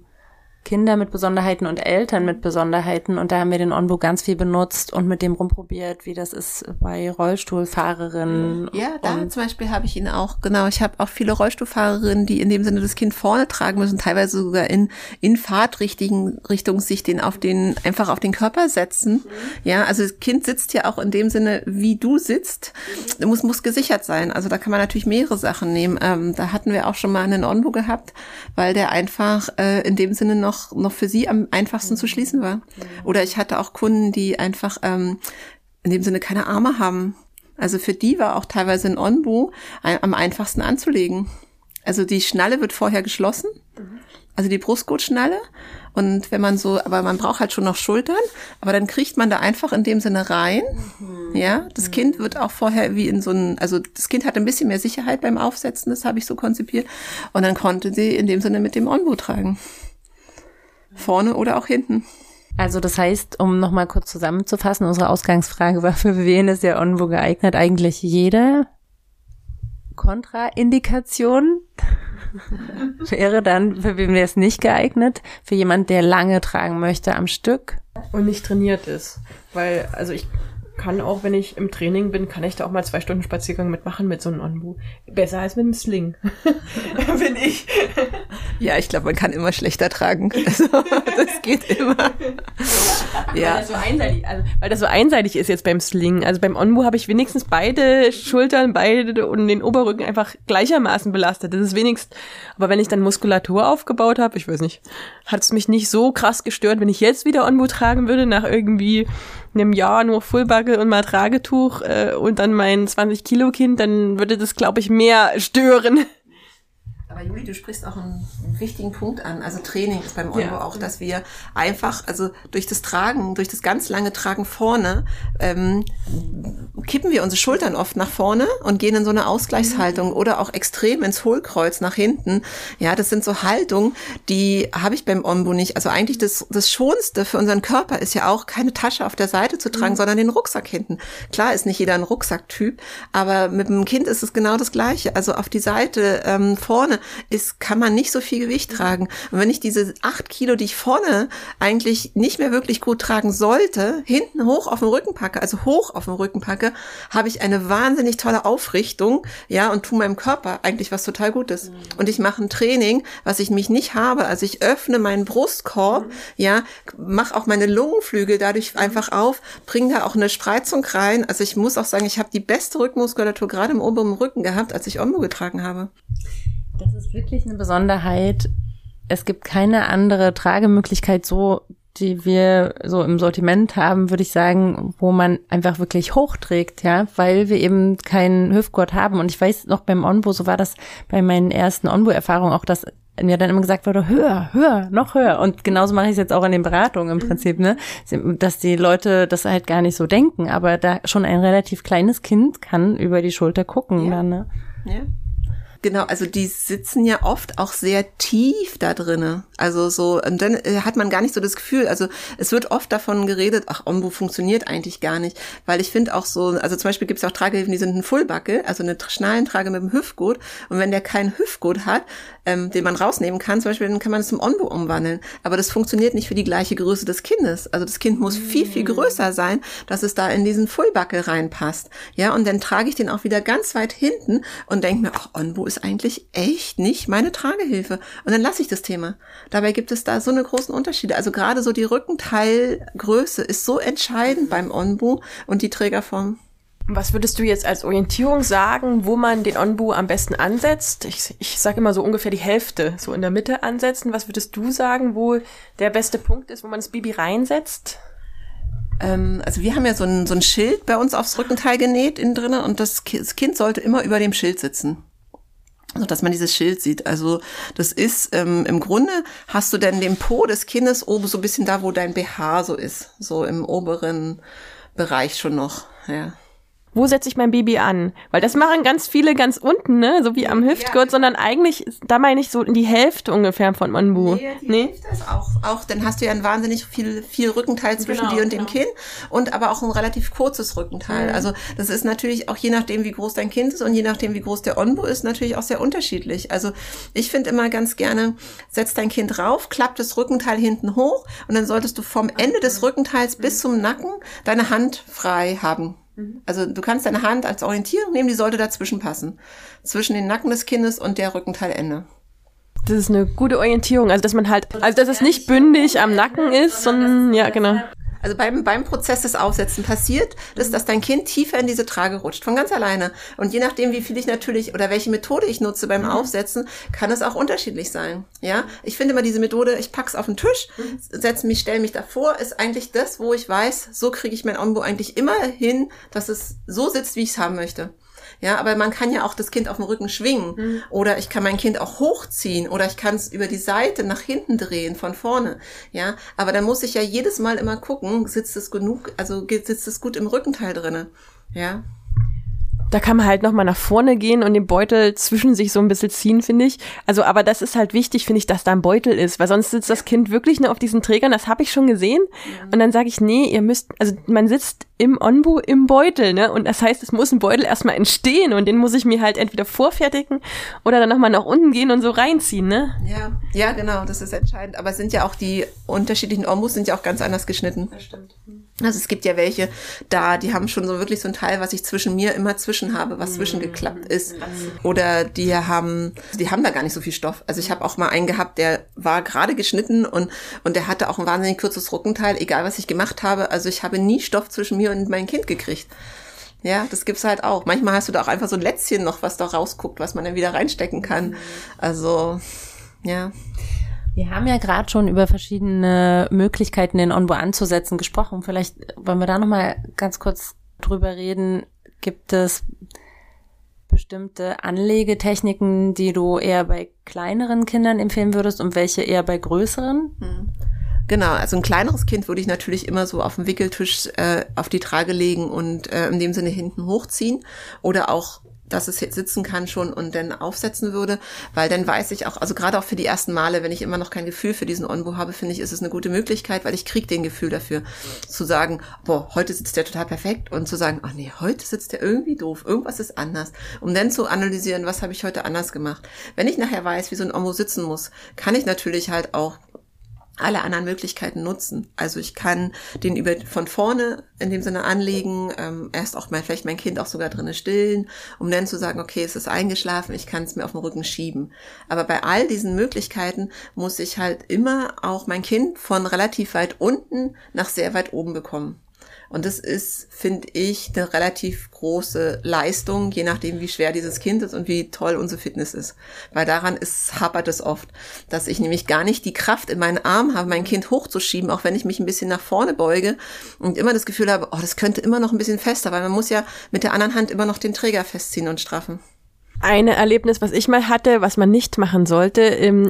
Kinder mit Besonderheiten und Eltern mit Besonderheiten und da haben wir den Onbo ganz viel benutzt und mit dem rumprobiert, wie das ist bei Rollstuhlfahrerinnen. Ja, da zum Beispiel habe ich ihn auch, genau, ich habe auch viele Rollstuhlfahrerinnen, die in dem Sinne das Kind vorne tragen müssen, teilweise sogar in, in Fahrtrichtung Richtung sich den auf den, einfach auf den Körper setzen. Mhm. Ja, also das Kind sitzt ja auch in dem Sinne, wie du sitzt, muss, muss gesichert sein. Also da kann man natürlich mehrere Sachen nehmen. Ähm, da hatten wir auch schon mal einen Onbo gehabt, weil der einfach äh, in dem Sinne noch noch, noch für sie am einfachsten zu schließen war. Oder ich hatte auch Kunden, die einfach ähm, in dem Sinne keine Arme haben. Also für die war auch teilweise ein Onbu am einfachsten anzulegen. Also die Schnalle wird vorher geschlossen, also die Brustgurtschnalle. Und wenn man so, aber man braucht halt schon noch Schultern, aber dann kriegt man da einfach in dem Sinne rein. Mhm. Ja, das mhm. Kind wird auch vorher wie in so ein, also das Kind hat ein bisschen mehr Sicherheit beim Aufsetzen, das habe ich so konzipiert. Und dann konnte sie in dem Sinne mit dem Onbu tragen. Vorne oder auch hinten. Also das heißt, um nochmal kurz zusammenzufassen, unsere Ausgangsfrage war, für wen ist der Onvo geeignet? Eigentlich jede Kontraindikation wäre dann, für wen wäre es nicht geeignet? Für jemand, der lange tragen möchte am Stück. Und nicht trainiert ist. Weil, also ich kann auch, wenn ich im Training bin, kann ich da auch mal zwei Stunden Spaziergang mitmachen mit so einem Onbu. Besser als mit einem Sling. Bin ich. Ja, ich glaube, man kann immer schlechter tragen. Also, das geht immer. ja. Weil das, so einseitig, also, weil das so einseitig ist jetzt beim Sling. Also beim Onbu habe ich wenigstens beide Schultern, beide und den Oberrücken einfach gleichermaßen belastet. Das ist wenigstens, aber wenn ich dann Muskulatur aufgebaut habe, ich weiß nicht, hat es mich nicht so krass gestört, wenn ich jetzt wieder Onbu tragen würde, nach irgendwie einem Jahr nur Fullbacke und mal Tragetuch äh, und dann mein 20 Kilo Kind, dann würde das, glaube ich, mehr stören. Aber Juli, du sprichst auch einen, wichtigen Punkt an. Also Training ist beim Euro ja. auch, dass wir einfach, also durch das Tragen, durch das ganz lange Tragen vorne, ähm, kippen wir unsere Schultern oft nach vorne und gehen in so eine Ausgleichshaltung mhm. oder auch extrem ins Hohlkreuz nach hinten. Ja, das sind so Haltungen, die habe ich beim Ombu nicht. Also eigentlich das, das Schonste für unseren Körper ist ja auch, keine Tasche auf der Seite zu tragen, mhm. sondern den Rucksack hinten. Klar ist nicht jeder ein Rucksacktyp, aber mit dem Kind ist es genau das Gleiche. Also auf die Seite ähm, vorne ist, kann man nicht so viel Gewicht tragen. Und wenn ich diese acht Kilo, die ich vorne eigentlich nicht mehr wirklich gut tragen sollte, hinten hoch auf dem Rücken packe, also hoch auf dem Rücken packe, habe ich eine wahnsinnig tolle Aufrichtung, ja, und tu meinem Körper eigentlich was total Gutes. Mhm. Und ich mache ein Training, was ich mich nicht habe. Also ich öffne meinen Brustkorb, mhm. ja, mache auch meine Lungenflügel dadurch mhm. einfach auf, bringe da auch eine Spreizung rein. Also ich muss auch sagen, ich habe die beste Rückenmuskulatur gerade im oberen Rücken gehabt, als ich Ombo getragen habe. Das ist wirklich eine Besonderheit. Es gibt keine andere Tragemöglichkeit so, die wir so im Sortiment haben, würde ich sagen, wo man einfach wirklich hochträgt, ja, weil wir eben keinen Hüftgurt haben. Und ich weiß noch beim Onbo, so war das bei meinen ersten Onbo-Erfahrungen auch, dass mir dann immer gesagt wurde, höher, höher, noch höher. Und genauso mache ich es jetzt auch in den Beratungen im Prinzip, ne? Dass die Leute das halt gar nicht so denken, aber da schon ein relativ kleines Kind kann über die Schulter gucken ja. dann, ne? Ja Genau, also die sitzen ja oft auch sehr tief da drinne. Also so, und dann äh, hat man gar nicht so das Gefühl, also es wird oft davon geredet, ach, Ombu funktioniert eigentlich gar nicht. Weil ich finde auch so, also zum Beispiel gibt es auch Tragehilfen, die sind ein Fullbackel, also eine Schnallentrage mit dem Hüftgurt. Und wenn der keinen Hüftgurt hat, ähm, den man rausnehmen kann, zum Beispiel, dann kann man es zum Ombu umwandeln. Aber das funktioniert nicht für die gleiche Größe des Kindes. Also das Kind muss viel, viel größer sein, dass es da in diesen Fullbackel reinpasst. Ja, und dann trage ich den auch wieder ganz weit hinten und denke mir, ach, Onbu ist eigentlich echt nicht meine Tragehilfe. Und dann lasse ich das Thema. Dabei gibt es da so eine großen Unterschiede. Also gerade so die Rückenteilgröße ist so entscheidend beim Onbu und die Trägerform. Was würdest du jetzt als Orientierung sagen, wo man den Onbu am besten ansetzt? Ich, ich sage immer so ungefähr die Hälfte, so in der Mitte ansetzen. Was würdest du sagen, wo der beste Punkt ist, wo man das Baby reinsetzt? Ähm, also wir haben ja so ein, so ein Schild bei uns aufs Rückenteil genäht innen drinnen und das Kind sollte immer über dem Schild sitzen so dass man dieses Schild sieht. Also das ist ähm, im Grunde hast du denn den Po des Kindes oben so ein bisschen da, wo dein BH so ist, so im oberen Bereich schon noch. Ja wo setze ich mein Baby an? Weil das machen ganz viele ganz unten, ne? So wie am Hüftgurt, ja. sondern eigentlich, da meine ich so in die Hälfte ungefähr von Manbu. Nee, die nee? Hälfte ist auch, auch, dann hast du ja ein wahnsinnig viel, viel Rückenteil zwischen genau, dir und genau. dem Kind und aber auch ein relativ kurzes Rückenteil. Mhm. Also das ist natürlich auch je nachdem, wie groß dein Kind ist und je nachdem, wie groß der Onbu ist, natürlich auch sehr unterschiedlich. Also ich finde immer ganz gerne, setz dein Kind rauf, klappt das Rückenteil hinten hoch und dann solltest du vom Ende des Rückenteils bis zum Nacken deine Hand frei haben. Mhm. Also du kannst deine Hand als Orientierung nehmen, die sollte dazwischen passen. Zwischen den Nacken des Kindes und der Rückenteilende. Das ist eine gute Orientierung. Also dass man halt, also dass es nicht bündig am Nacken ist, sondern ja, genau. Also beim, beim Prozess des Aufsetzen passiert, dass, dass dein Kind tiefer in diese Trage rutscht, von ganz alleine. Und je nachdem, wie viel ich natürlich oder welche Methode ich nutze beim mhm. Aufsetzen, kann es auch unterschiedlich sein. Ja, ich finde immer diese Methode, ich pack's auf den Tisch, mhm. setze mich, stelle mich davor, ist eigentlich das, wo ich weiß, so kriege ich mein Onbo eigentlich immer hin, dass es so sitzt, wie ich es haben möchte. Ja, aber man kann ja auch das Kind auf dem Rücken schwingen. Mhm. Oder ich kann mein Kind auch hochziehen oder ich kann es über die Seite nach hinten drehen, von vorne. Ja, aber dann muss ich ja jedes Mal immer gucken, sitzt es genug, also sitzt es gut im Rückenteil drinne. Ja. Da kann man halt nochmal nach vorne gehen und den Beutel zwischen sich so ein bisschen ziehen, finde ich. Also, aber das ist halt wichtig, finde ich, dass da ein Beutel ist, weil sonst sitzt das Kind wirklich nur auf diesen Trägern, das habe ich schon gesehen. Und dann sage ich, nee, ihr müsst, also man sitzt im Onbu im Beutel, ne? Und das heißt, es muss ein Beutel erstmal entstehen und den muss ich mir halt entweder vorfertigen oder dann nochmal nach unten gehen und so reinziehen, ne? Ja, ja, genau, das ist entscheidend. Aber es sind ja auch die unterschiedlichen Ombus sind ja auch ganz anders geschnitten. Das stimmt. Also es gibt ja welche da, die haben schon so wirklich so ein Teil, was ich zwischen mir immer zwischen habe, was mhm. zwischengeklappt ist. Oder die haben, die haben da gar nicht so viel Stoff. Also ich habe auch mal einen gehabt, der war gerade geschnitten und, und der hatte auch ein wahnsinnig kurzes Rückenteil, egal was ich gemacht habe. Also ich habe nie Stoff zwischen mir und mein Kind gekriegt. Ja, das gibt's halt auch. Manchmal hast du da auch einfach so ein Lätzchen noch, was da rausguckt, was man dann wieder reinstecken kann. Mhm. Also, ja. Wir haben ja gerade schon über verschiedene Möglichkeiten, den Onbo anzusetzen, gesprochen. Vielleicht wollen wir da nochmal ganz kurz drüber reden. Gibt es bestimmte Anlegetechniken, die du eher bei kleineren Kindern empfehlen würdest und welche eher bei größeren? Hm. Genau, also ein kleineres Kind würde ich natürlich immer so auf dem Wickeltisch äh, auf die Trage legen und äh, in dem Sinne hinten hochziehen oder auch dass es sitzen kann schon und dann aufsetzen würde, weil dann weiß ich auch, also gerade auch für die ersten Male, wenn ich immer noch kein Gefühl für diesen Onbo habe, finde ich, ist es eine gute Möglichkeit, weil ich kriege den Gefühl dafür, zu sagen, boah, heute sitzt der total perfekt und zu sagen, ach nee, heute sitzt der irgendwie doof, irgendwas ist anders, um dann zu analysieren, was habe ich heute anders gemacht. Wenn ich nachher weiß, wie so ein Onbo sitzen muss, kann ich natürlich halt auch alle anderen Möglichkeiten nutzen. Also ich kann den über von vorne in dem Sinne anlegen, ähm, erst auch mal vielleicht mein Kind auch sogar drinnen stillen, um dann zu sagen, okay, es ist eingeschlafen, ich kann es mir auf den Rücken schieben. Aber bei all diesen Möglichkeiten muss ich halt immer auch mein Kind von relativ weit unten nach sehr weit oben bekommen. Und das ist, finde ich, eine relativ große Leistung, je nachdem, wie schwer dieses Kind ist und wie toll unsere Fitness ist. Weil daran ist, hapert es oft, dass ich nämlich gar nicht die Kraft in meinen Arm habe, mein Kind hochzuschieben, auch wenn ich mich ein bisschen nach vorne beuge und immer das Gefühl habe, oh, das könnte immer noch ein bisschen fester, weil man muss ja mit der anderen Hand immer noch den Träger festziehen und straffen ein Erlebnis, was ich mal hatte, was man nicht machen sollte,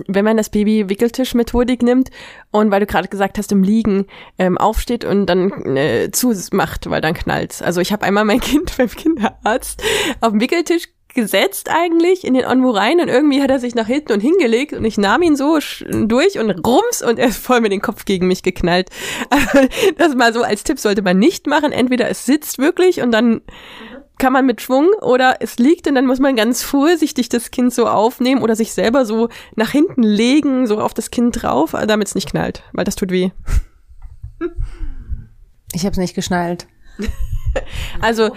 wenn man das Baby Wickeltischmethodik nimmt und weil du gerade gesagt hast, im Liegen ähm, aufsteht und dann äh, zumacht, weil dann knallt. Also ich habe einmal mein Kind beim Kinderarzt auf dem Wickeltisch gesetzt eigentlich in den Onbu rein und irgendwie hat er sich nach hinten und hingelegt und ich nahm ihn so durch und rums und er ist voll mit dem Kopf gegen mich geknallt. Also, das mal so als Tipp sollte man nicht machen. Entweder es sitzt wirklich und dann kann man mit Schwung oder es liegt und dann muss man ganz vorsichtig das Kind so aufnehmen oder sich selber so nach hinten legen, so auf das Kind drauf, damit es nicht knallt, weil das tut weh. Ich habe es nicht geschnallt. Also,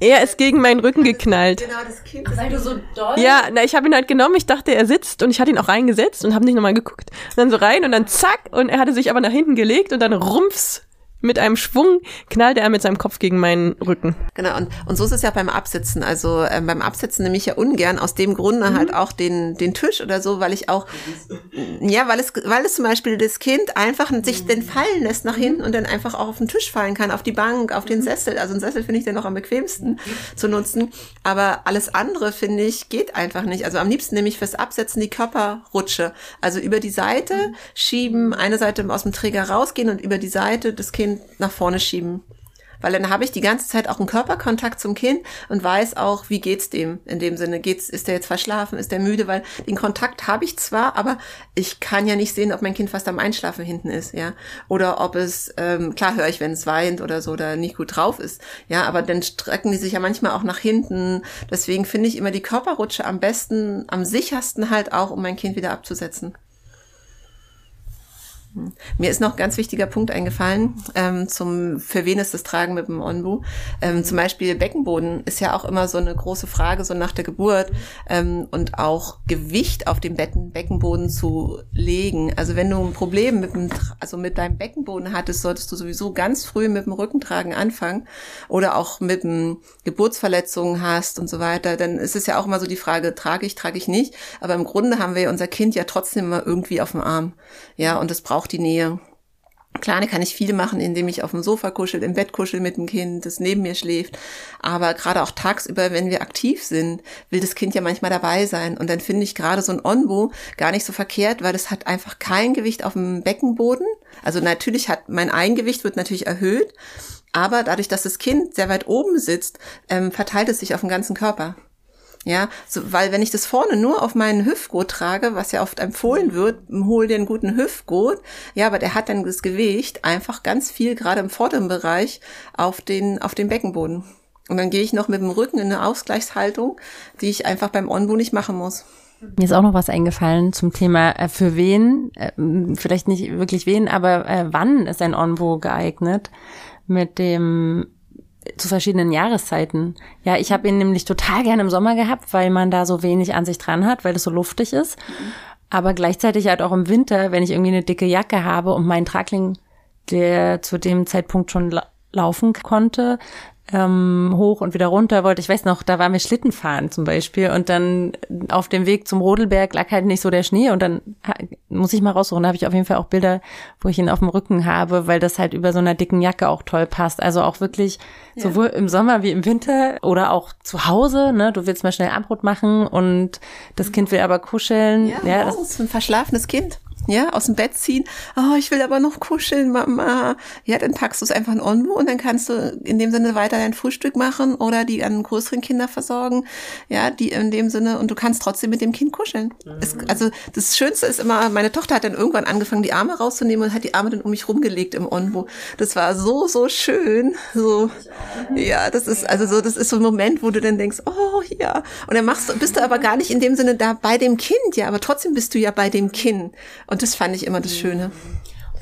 er ist gegen meinen Rücken geknallt. Genau, das Kind weil du so doll. Ja, na, ich habe ihn halt genommen, ich dachte, er sitzt und ich hatte ihn auch reingesetzt und habe nicht nochmal geguckt. Und dann so rein und dann zack und er hatte sich aber nach hinten gelegt und dann rumpfs mit einem Schwung knallte er mit seinem Kopf gegen meinen Rücken. Genau, und, und so ist es ja beim Absitzen. Also ähm, beim Absitzen nehme ich ja ungern aus dem Grunde mhm. halt auch den, den Tisch oder so, weil ich auch, ja, weil es, weil es zum Beispiel das Kind einfach sich den fallen lässt nach hinten und dann einfach auch auf den Tisch fallen kann, auf die Bank, auf den mhm. Sessel. Also ein Sessel finde ich dann noch am bequemsten zu nutzen. Aber alles andere, finde ich, geht einfach nicht. Also am liebsten nehme ich fürs Absetzen die Körperrutsche. Also über die Seite mhm. schieben, eine Seite aus dem Träger rausgehen und über die Seite das Kind nach vorne schieben. Weil dann habe ich die ganze Zeit auch einen Körperkontakt zum Kind und weiß auch, wie geht's dem in dem Sinne. Geht's, ist der jetzt verschlafen, ist der müde? Weil den Kontakt habe ich zwar, aber ich kann ja nicht sehen, ob mein Kind fast am Einschlafen hinten ist, ja. Oder ob es, ähm, klar höre ich, wenn es weint oder so oder nicht gut drauf ist. Ja, aber dann strecken die sich ja manchmal auch nach hinten. Deswegen finde ich immer die Körperrutsche am besten, am sichersten halt auch, um mein Kind wieder abzusetzen. Mir ist noch ein ganz wichtiger Punkt eingefallen, ähm, zum, für wen ist das Tragen mit dem Onbu? Ähm, zum Beispiel Beckenboden ist ja auch immer so eine große Frage, so nach der Geburt, ähm, und auch Gewicht auf dem Betten, Beckenboden zu legen. Also wenn du ein Problem mit dem, also mit deinem Beckenboden hattest, solltest du sowieso ganz früh mit dem Rückentragen anfangen oder auch mit dem Geburtsverletzungen hast und so weiter, dann ist es ja auch immer so die Frage, trage ich, trage ich nicht. Aber im Grunde haben wir unser Kind ja trotzdem immer irgendwie auf dem Arm. Ja, und das braucht auch die Nähe. Klar, kann ich viel machen, indem ich auf dem Sofa kuschel, im Bett kuschel mit dem Kind, das neben mir schläft. Aber gerade auch tagsüber, wenn wir aktiv sind, will das Kind ja manchmal dabei sein. Und dann finde ich gerade so ein Onbo gar nicht so verkehrt, weil das hat einfach kein Gewicht auf dem Beckenboden. Also natürlich hat mein Eingewicht wird natürlich erhöht, aber dadurch, dass das Kind sehr weit oben sitzt, ähm, verteilt es sich auf den ganzen Körper. Ja, so, weil wenn ich das vorne nur auf meinen Hüftgurt trage, was ja oft empfohlen wird, hol dir einen guten Hüftgurt, ja, aber der hat dann das Gewicht einfach ganz viel, gerade im vorderen Bereich, auf den, auf den Beckenboden. Und dann gehe ich noch mit dem Rücken in eine Ausgleichshaltung, die ich einfach beim Onbu nicht machen muss. Mir ist auch noch was eingefallen zum Thema äh, für wen, äh, vielleicht nicht wirklich wen, aber äh, wann ist ein Onbo geeignet? Mit dem zu verschiedenen Jahreszeiten. Ja, ich habe ihn nämlich total gerne im Sommer gehabt, weil man da so wenig an sich dran hat, weil es so luftig ist. Aber gleichzeitig halt auch im Winter, wenn ich irgendwie eine dicke Jacke habe und mein Tragling, der zu dem Zeitpunkt schon laufen konnte, ähm, hoch und wieder runter wollte. Ich weiß noch, da waren wir Schlittenfahren zum Beispiel und dann auf dem Weg zum Rodelberg lag halt nicht so der Schnee und dann muss ich mal raussuchen. Da habe ich auf jeden Fall auch Bilder, wo ich ihn auf dem Rücken habe, weil das halt über so einer dicken Jacke auch toll passt. Also auch wirklich ja. sowohl im Sommer wie im Winter oder auch zu Hause. Ne? Du willst mal schnell Abbrot machen und das Kind will aber kuscheln. Ja, ja das ist ein verschlafenes Kind ja, aus dem Bett ziehen. Oh, ich will aber noch kuscheln, Mama. Ja, dann packst du es einfach in Onbu und dann kannst du in dem Sinne weiter dein Frühstück machen oder die an größeren Kinder versorgen. Ja, die in dem Sinne und du kannst trotzdem mit dem Kind kuscheln. Mhm. Es, also das Schönste ist immer, meine Tochter hat dann irgendwann angefangen, die Arme rauszunehmen und hat die Arme dann um mich rumgelegt im Onbu. Das war so, so schön. So, ja, das ist also so, das ist so ein Moment, wo du dann denkst, oh ja. Und dann machst du, bist du aber gar nicht in dem Sinne da bei dem Kind, ja, aber trotzdem bist du ja bei dem Kind. Und das fand ich immer das Schöne.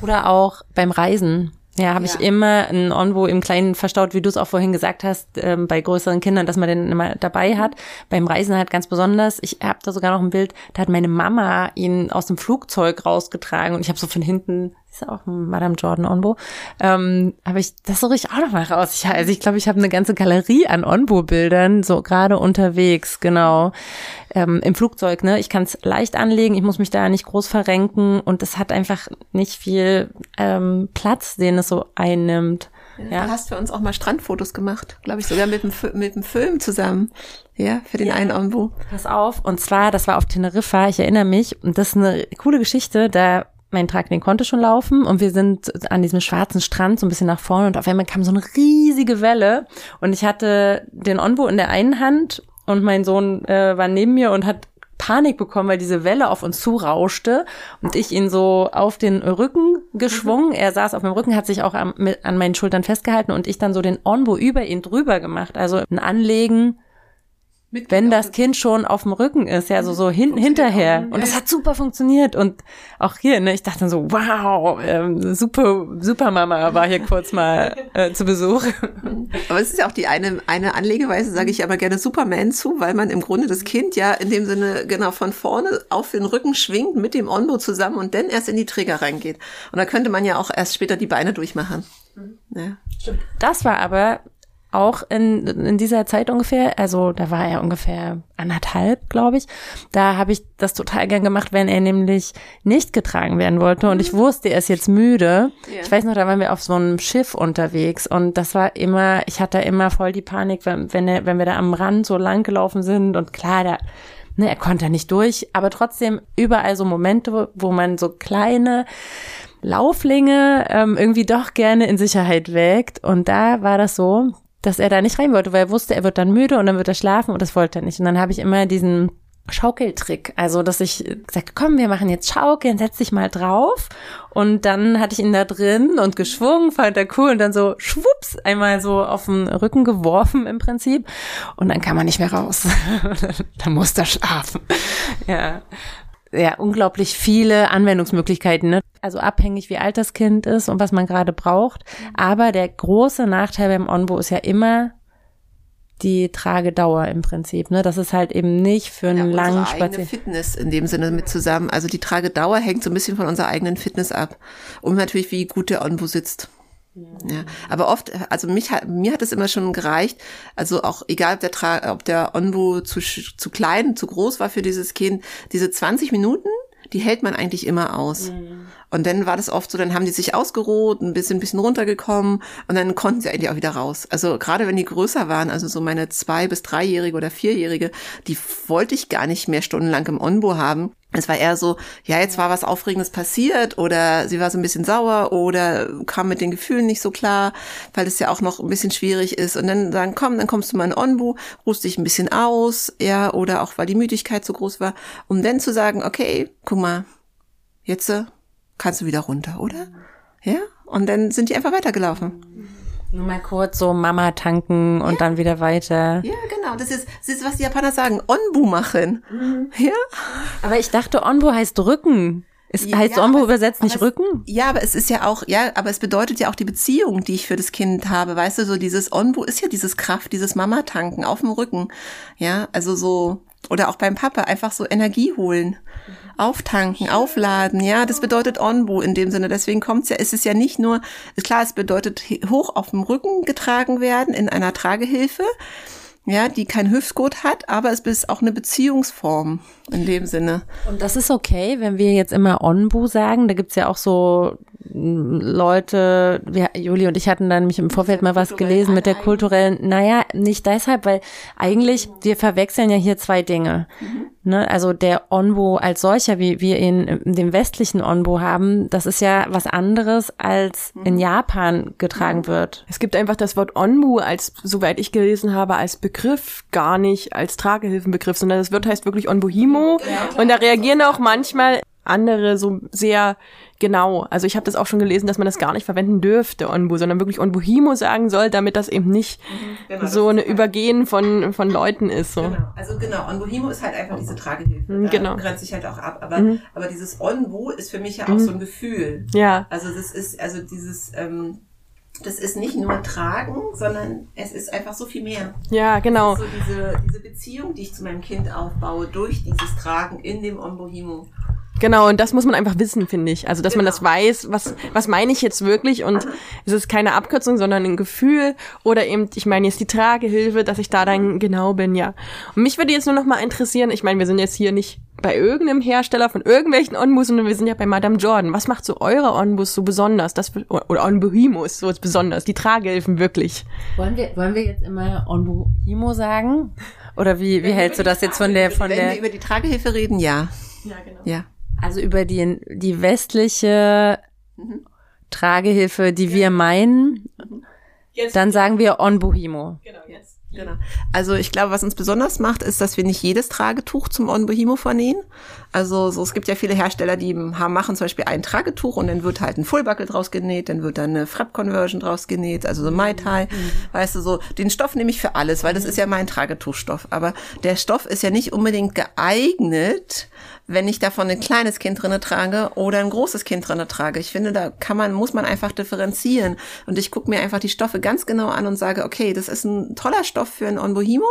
Oder auch beim Reisen. Ja, habe ja. ich immer ein Onvo im Kleinen verstaut, wie du es auch vorhin gesagt hast, ähm, bei größeren Kindern, dass man den immer dabei hat. Beim Reisen halt ganz besonders. Ich habe da sogar noch ein Bild, da hat meine Mama ihn aus dem Flugzeug rausgetragen und ich habe so von hinten ist auch ein Madame Jordan Onbo, ähm, habe ich, das suche ich auch noch mal raus. Ich, also ich glaube, ich habe eine ganze Galerie an Onbo-Bildern, so gerade unterwegs, genau. Ähm, Im Flugzeug, ne? Ich kann es leicht anlegen, ich muss mich da nicht groß verrenken und es hat einfach nicht viel ähm, Platz, den es so einnimmt. Ja. Du hast für uns auch mal Strandfotos gemacht, glaube ich, sogar mit dem, mit dem Film zusammen. Ja, für den ja. einen Onbo. Pass auf. Und zwar, das war auf Teneriffa, ich erinnere mich. Und das ist eine coole Geschichte. Da mein Tragling konnte schon laufen und wir sind an diesem schwarzen Strand so ein bisschen nach vorne und auf einmal kam so eine riesige Welle und ich hatte den Onbo in der einen Hand und mein Sohn äh, war neben mir und hat Panik bekommen, weil diese Welle auf uns zurauschte und ich ihn so auf den Rücken geschwungen. Mhm. Er saß auf meinem Rücken, hat sich auch an, mit, an meinen Schultern festgehalten und ich dann so den Onbo über ihn drüber gemacht. Also ein Anlegen wenn das Kind schon auf dem Rücken ist, ja, so, so hin, hinterher. Und das hat super funktioniert. Und auch hier, ne, ich dachte so, wow, ähm, super, super Mama war hier kurz mal äh, zu Besuch. Aber es ist ja auch die eine, eine Anlegeweise, sage ich aber gerne Superman zu, weil man im Grunde das Kind ja in dem Sinne genau von vorne auf den Rücken schwingt mit dem Onbo zusammen und dann erst in die Träger reingeht. Und da könnte man ja auch erst später die Beine durchmachen. Mhm. Ja. Das war aber auch in, in dieser Zeit ungefähr, also da war er ungefähr anderthalb, glaube ich. Da habe ich das total gern gemacht, wenn er nämlich nicht getragen werden wollte und ich mhm. wusste, er ist jetzt müde. Yeah. Ich weiß noch, da waren wir auf so einem Schiff unterwegs und das war immer, ich hatte immer voll die Panik, wenn, wenn, er, wenn wir da am Rand so lang gelaufen sind und klar, da, ne, er konnte nicht durch, aber trotzdem überall so Momente, wo man so kleine Lauflinge ähm, irgendwie doch gerne in Sicherheit wägt. Und da war das so, dass er da nicht rein wollte, weil er wusste, er wird dann müde und dann wird er schlafen und das wollte er nicht. Und dann habe ich immer diesen Schaukeltrick, also dass ich gesagt, komm, wir machen jetzt Schaukeln, setz dich mal drauf. Und dann hatte ich ihn da drin und geschwungen, fand er cool und dann so schwupps einmal so auf den Rücken geworfen im Prinzip. Und dann kam er nicht mehr raus. dann musste er schlafen. Ja ja, unglaublich viele Anwendungsmöglichkeiten. Ne? Also abhängig, wie alt das Kind ist und was man gerade braucht. Aber der große Nachteil beim Onbo ist ja immer die Tragedauer im Prinzip. Ne? Das ist halt eben nicht für einen ja, langen Spaziergang. Fitness in dem Sinne mit zusammen. Also die Tragedauer hängt so ein bisschen von unserer eigenen Fitness ab. Und natürlich, wie gut der Onbo sitzt. Ja, aber oft, also mich hat, mir hat es immer schon gereicht, also auch egal, ob der, Tra ob der Onbu zu, zu klein, zu groß war für dieses Kind, diese 20 Minuten, die hält man eigentlich immer aus. Mhm. Und dann war das oft so, dann haben die sich ausgeruht, ein bisschen, ein bisschen runtergekommen und dann konnten sie eigentlich auch wieder raus. Also gerade wenn die größer waren, also so meine zwei- bis dreijährige oder vierjährige, die wollte ich gar nicht mehr stundenlang im Onbo haben. Es war eher so, ja, jetzt war was Aufregendes passiert oder sie war so ein bisschen sauer oder kam mit den Gefühlen nicht so klar, weil es ja auch noch ein bisschen schwierig ist. Und dann sagen, komm, dann kommst du mal in Onbu, ruhst dich ein bisschen aus, ja, oder auch weil die Müdigkeit so groß war, um dann zu sagen, okay, guck mal, jetzt äh, kannst du wieder runter, oder? Ja? Und dann sind die einfach weitergelaufen. Nur mal kurz so Mama tanken und ja. dann wieder weiter. Ja, genau. Das ist, das ist, was die Japaner sagen. Onbu machen. Mhm. Ja. Aber ich dachte, Onbu heißt Rücken. Es heißt ja, Onbu übersetzt nicht es, Rücken? Ja, aber es ist ja auch, ja, aber es bedeutet ja auch die Beziehung, die ich für das Kind habe. Weißt du, so dieses Onbu ist ja dieses Kraft, dieses Mama-Tanken auf dem Rücken. Ja, also so, oder auch beim Papa einfach so Energie holen. Mhm auftanken, aufladen. Ja, das bedeutet Onbu in dem Sinne. Deswegen kommt es ja, ist es ja nicht nur, klar, es bedeutet hoch auf dem Rücken getragen werden in einer Tragehilfe ja, die kein Hüftgurt hat, aber es ist auch eine Beziehungsform in dem Sinne. Und das ist okay, wenn wir jetzt immer Onbu sagen. Da gibt's ja auch so Leute, wir, Juli und ich hatten dann nämlich im Vorfeld mal was gelesen mit der kulturellen, naja, nicht deshalb, weil eigentlich, wir verwechseln ja hier zwei Dinge. Mhm. Ne? Also der Onbo als solcher, wie wir ihn in dem westlichen Onbo haben, das ist ja was anderes, als in mhm. Japan getragen wird. Es gibt einfach das Wort Onbu als, soweit ich gelesen habe, als Begriff gar nicht als Tragehilfenbegriff, sondern das Wort heißt wirklich Onbohimo. Ja, und da reagieren auch manchmal andere so sehr genau. Also ich habe das auch schon gelesen, dass man das gar nicht verwenden dürfte, Onbu, sondern wirklich Onbuhimo sagen soll, damit das eben nicht mhm, genau, so eine Übergehen von, von Leuten ist. So. Genau. Also genau, Onbuhimo ist halt einfach diese Tragehilfe. Mhm, genau. Grenzt sich halt auch ab. Aber, mhm. aber dieses Onbu ist für mich ja auch mhm. so ein Gefühl. Ja. Also das ist, also dieses, ähm, das ist nicht nur Tragen, sondern es ist einfach so viel mehr. Ja, genau. so diese, diese Beziehung, die ich zu meinem Kind aufbaue, durch dieses Tragen in dem Onbohimo. Genau, und das muss man einfach wissen, finde ich. Also, dass genau. man das weiß, was, was meine ich jetzt wirklich und es ist keine Abkürzung, sondern ein Gefühl oder eben, ich meine jetzt die Tragehilfe, dass ich da dann genau bin, ja. Und mich würde jetzt nur noch mal interessieren, ich meine, wir sind jetzt hier nicht bei irgendeinem Hersteller von irgendwelchen Onbus, sondern wir sind ja bei Madame Jordan. Was macht so eure Onbus so besonders? Das, oder Onbuhimus so besonders? Die Tragehilfen wirklich. Wollen wir, wollen wir jetzt immer Onbuhimo sagen? Oder wie, wie hältst du das jetzt von der, von Wenn der? Wenn wir über die Tragehilfe reden, ja. Ja, genau. Ja. Also über die, die westliche mhm. Tragehilfe, die wir meinen, mhm. dann sagen wir On Bohimo. Genau, jetzt. Genau. Also ich glaube, was uns besonders macht, ist, dass wir nicht jedes Tragetuch zum On Bohemo vernähen. Also so, es gibt ja viele Hersteller, die haben, machen zum Beispiel ein Tragetuch und dann wird halt ein Fullbuckle draus genäht, dann wird dann eine Frap-Conversion draus genäht, also so Mai Tai. Mhm. Weißt du, so den Stoff nehme ich für alles, weil das ist ja mein Tragetuchstoff. Aber der Stoff ist ja nicht unbedingt geeignet, wenn ich davon ein kleines Kind drinne trage oder ein großes Kind drinne trage. Ich finde, da kann man, muss man einfach differenzieren. Und ich gucke mir einfach die Stoffe ganz genau an und sage, okay, das ist ein toller Stoff für ein Onbohimo.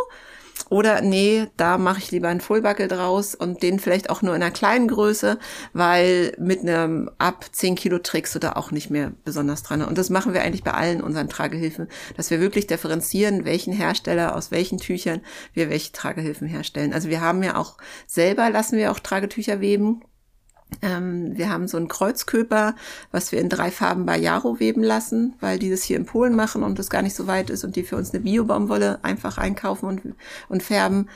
Oder nee, da mache ich lieber einen Fullbuckle draus und den vielleicht auch nur in einer kleinen Größe, weil mit einem ab 10 Kilo trägst du da auch nicht mehr besonders dran. Und das machen wir eigentlich bei allen unseren Tragehilfen, dass wir wirklich differenzieren, welchen Hersteller aus welchen Tüchern wir welche Tragehilfen herstellen. Also wir haben ja auch selber, lassen wir auch Tragetücher weben ähm, wir haben so einen Kreuzköper, was wir in drei Farben bei Jaro weben lassen, weil die das hier in Polen machen und das gar nicht so weit ist und die für uns eine Bio-Baumwolle einfach einkaufen und, und färben.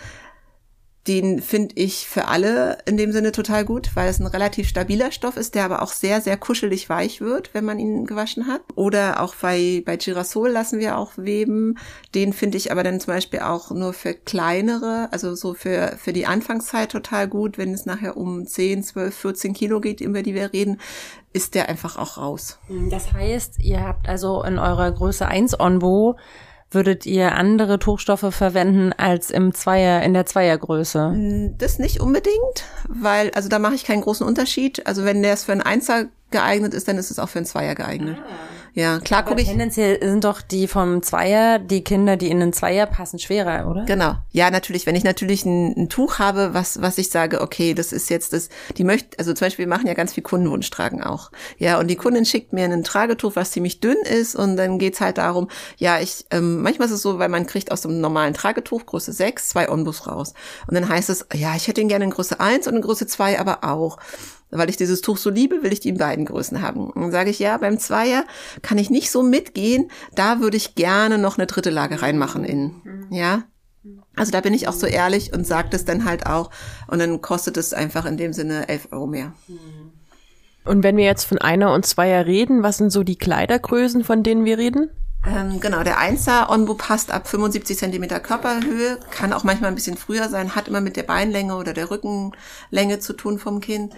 Den finde ich für alle in dem Sinne total gut, weil es ein relativ stabiler Stoff ist, der aber auch sehr, sehr kuschelig weich wird, wenn man ihn gewaschen hat. Oder auch bei, bei Girasol lassen wir auch weben. Den finde ich aber dann zum Beispiel auch nur für kleinere, also so für, für die Anfangszeit total gut. Wenn es nachher um 10, 12, 14 Kilo geht, über die wir reden, ist der einfach auch raus. Das heißt, ihr habt also in eurer Größe 1 Onbo Würdet ihr andere Tuchstoffe verwenden als im Zweier, in der Zweiergröße? Mm, das nicht unbedingt, weil, also da mache ich keinen großen Unterschied. Also wenn der es für einen Einser geeignet ist, dann ist es auch für einen Zweier geeignet. Ah. Ja, klar gucke ich. Tendenziell sind doch die vom Zweier, die Kinder, die in den Zweier passen, schwerer, oder? Genau. Ja, natürlich. Wenn ich natürlich ein, ein Tuch habe, was, was ich sage, okay, das ist jetzt das, die möchte, also zum Beispiel, wir machen ja ganz viel Kundenwunschtragen auch. Ja, und die Kundin schickt mir ein Tragetuch, was ziemlich dünn ist und dann geht's halt darum, ja, ich, ähm, manchmal ist es so, weil man kriegt aus dem normalen Tragetuch Größe 6 zwei Onbus raus. Und dann heißt es, ja, ich hätte ihn gerne in Größe 1 und in Größe 2 aber auch weil ich dieses Tuch so liebe, will ich die in beiden Größen haben. Und dann sage ich, ja, beim Zweier kann ich nicht so mitgehen, da würde ich gerne noch eine dritte Lage reinmachen innen. Ja, also da bin ich auch so ehrlich und sage das dann halt auch. Und dann kostet es einfach in dem Sinne 11 Euro mehr. Und wenn wir jetzt von einer und zweier reden, was sind so die Kleidergrößen, von denen wir reden? Ähm, genau, der Einser Onbo passt ab 75 Zentimeter Körperhöhe, kann auch manchmal ein bisschen früher sein, hat immer mit der Beinlänge oder der Rückenlänge zu tun vom Kind.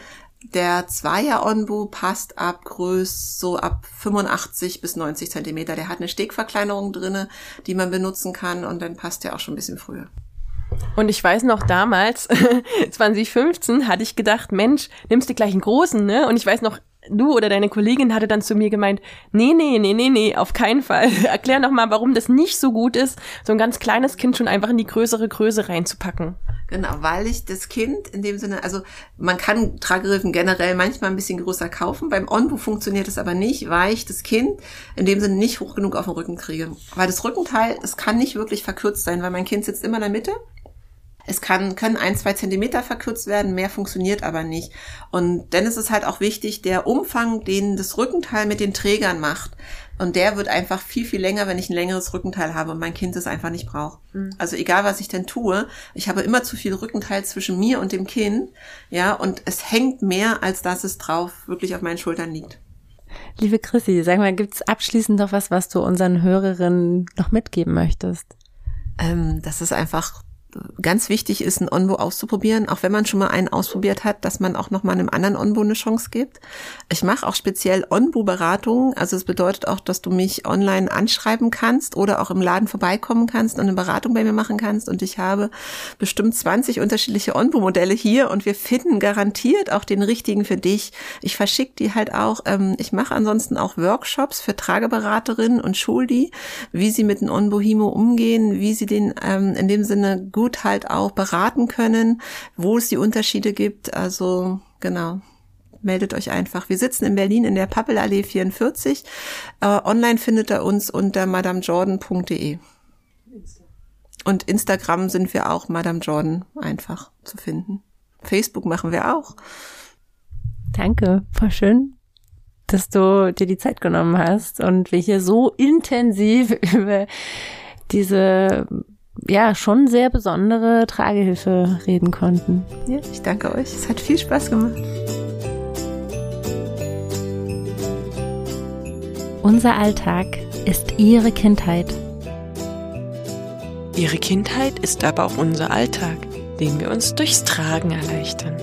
Der Zweier Onbu passt ab Größe so ab 85 bis 90 Zentimeter. Der hat eine Stegverkleinerung drinne, die man benutzen kann und dann passt der auch schon ein bisschen früher. Und ich weiß noch damals, 2015, hatte ich gedacht, Mensch, nimmst du gleich einen großen, ne? Und ich weiß noch, du oder deine Kollegin hatte dann zu mir gemeint, nee, nee, nee, nee, nee, auf keinen Fall. Erklär noch mal, warum das nicht so gut ist, so ein ganz kleines Kind schon einfach in die größere Größe reinzupacken. Genau, weil ich das Kind in dem Sinne, also man kann Tragehilfen generell manchmal ein bisschen größer kaufen. Beim Onbu funktioniert es aber nicht, weil ich das Kind in dem Sinne nicht hoch genug auf den Rücken kriege. Weil das Rückenteil, es kann nicht wirklich verkürzt sein, weil mein Kind sitzt immer in der Mitte es kann, können ein, zwei Zentimeter verkürzt werden, mehr funktioniert aber nicht. Und dann ist es halt auch wichtig, der Umfang, den das Rückenteil mit den Trägern macht. Und der wird einfach viel, viel länger, wenn ich ein längeres Rückenteil habe und mein Kind es einfach nicht braucht. Mhm. Also egal, was ich denn tue, ich habe immer zu viel Rückenteil zwischen mir und dem Kind. Ja, und es hängt mehr, als dass es drauf wirklich auf meinen Schultern liegt. Liebe Chrissy, sag mal, gibt's abschließend noch was, was du unseren Hörerinnen noch mitgeben möchtest? Ähm, das ist einfach ganz wichtig ist, ein Onbo auszuprobieren, auch wenn man schon mal einen ausprobiert hat, dass man auch noch mal einem anderen Onbo eine Chance gibt. Ich mache auch speziell Onbo-Beratungen, also es bedeutet auch, dass du mich online anschreiben kannst oder auch im Laden vorbeikommen kannst und eine Beratung bei mir machen kannst. Und ich habe bestimmt 20 unterschiedliche Onbo-Modelle hier und wir finden garantiert auch den richtigen für dich. Ich verschicke die halt auch. Ähm, ich mache ansonsten auch Workshops für Trageberaterinnen und schul die, wie sie mit dem Onbo Himo umgehen, wie sie den ähm, in dem Sinne gut gut halt auch beraten können, wo es die Unterschiede gibt. Also genau meldet euch einfach. Wir sitzen in Berlin in der Pappelallee 44. Äh, online findet ihr uns unter madamejordan.de. Und Instagram sind wir auch Madame Jordan einfach zu finden. Facebook machen wir auch. Danke, voll schön, dass du dir die Zeit genommen hast und wir hier so intensiv über diese ja schon sehr besondere Tragehilfe reden konnten. Ja, ich danke euch. Es hat viel Spaß gemacht. Unser Alltag ist Ihre Kindheit. Ihre Kindheit ist aber auch unser Alltag, den wir uns durchs Tragen erleichtern.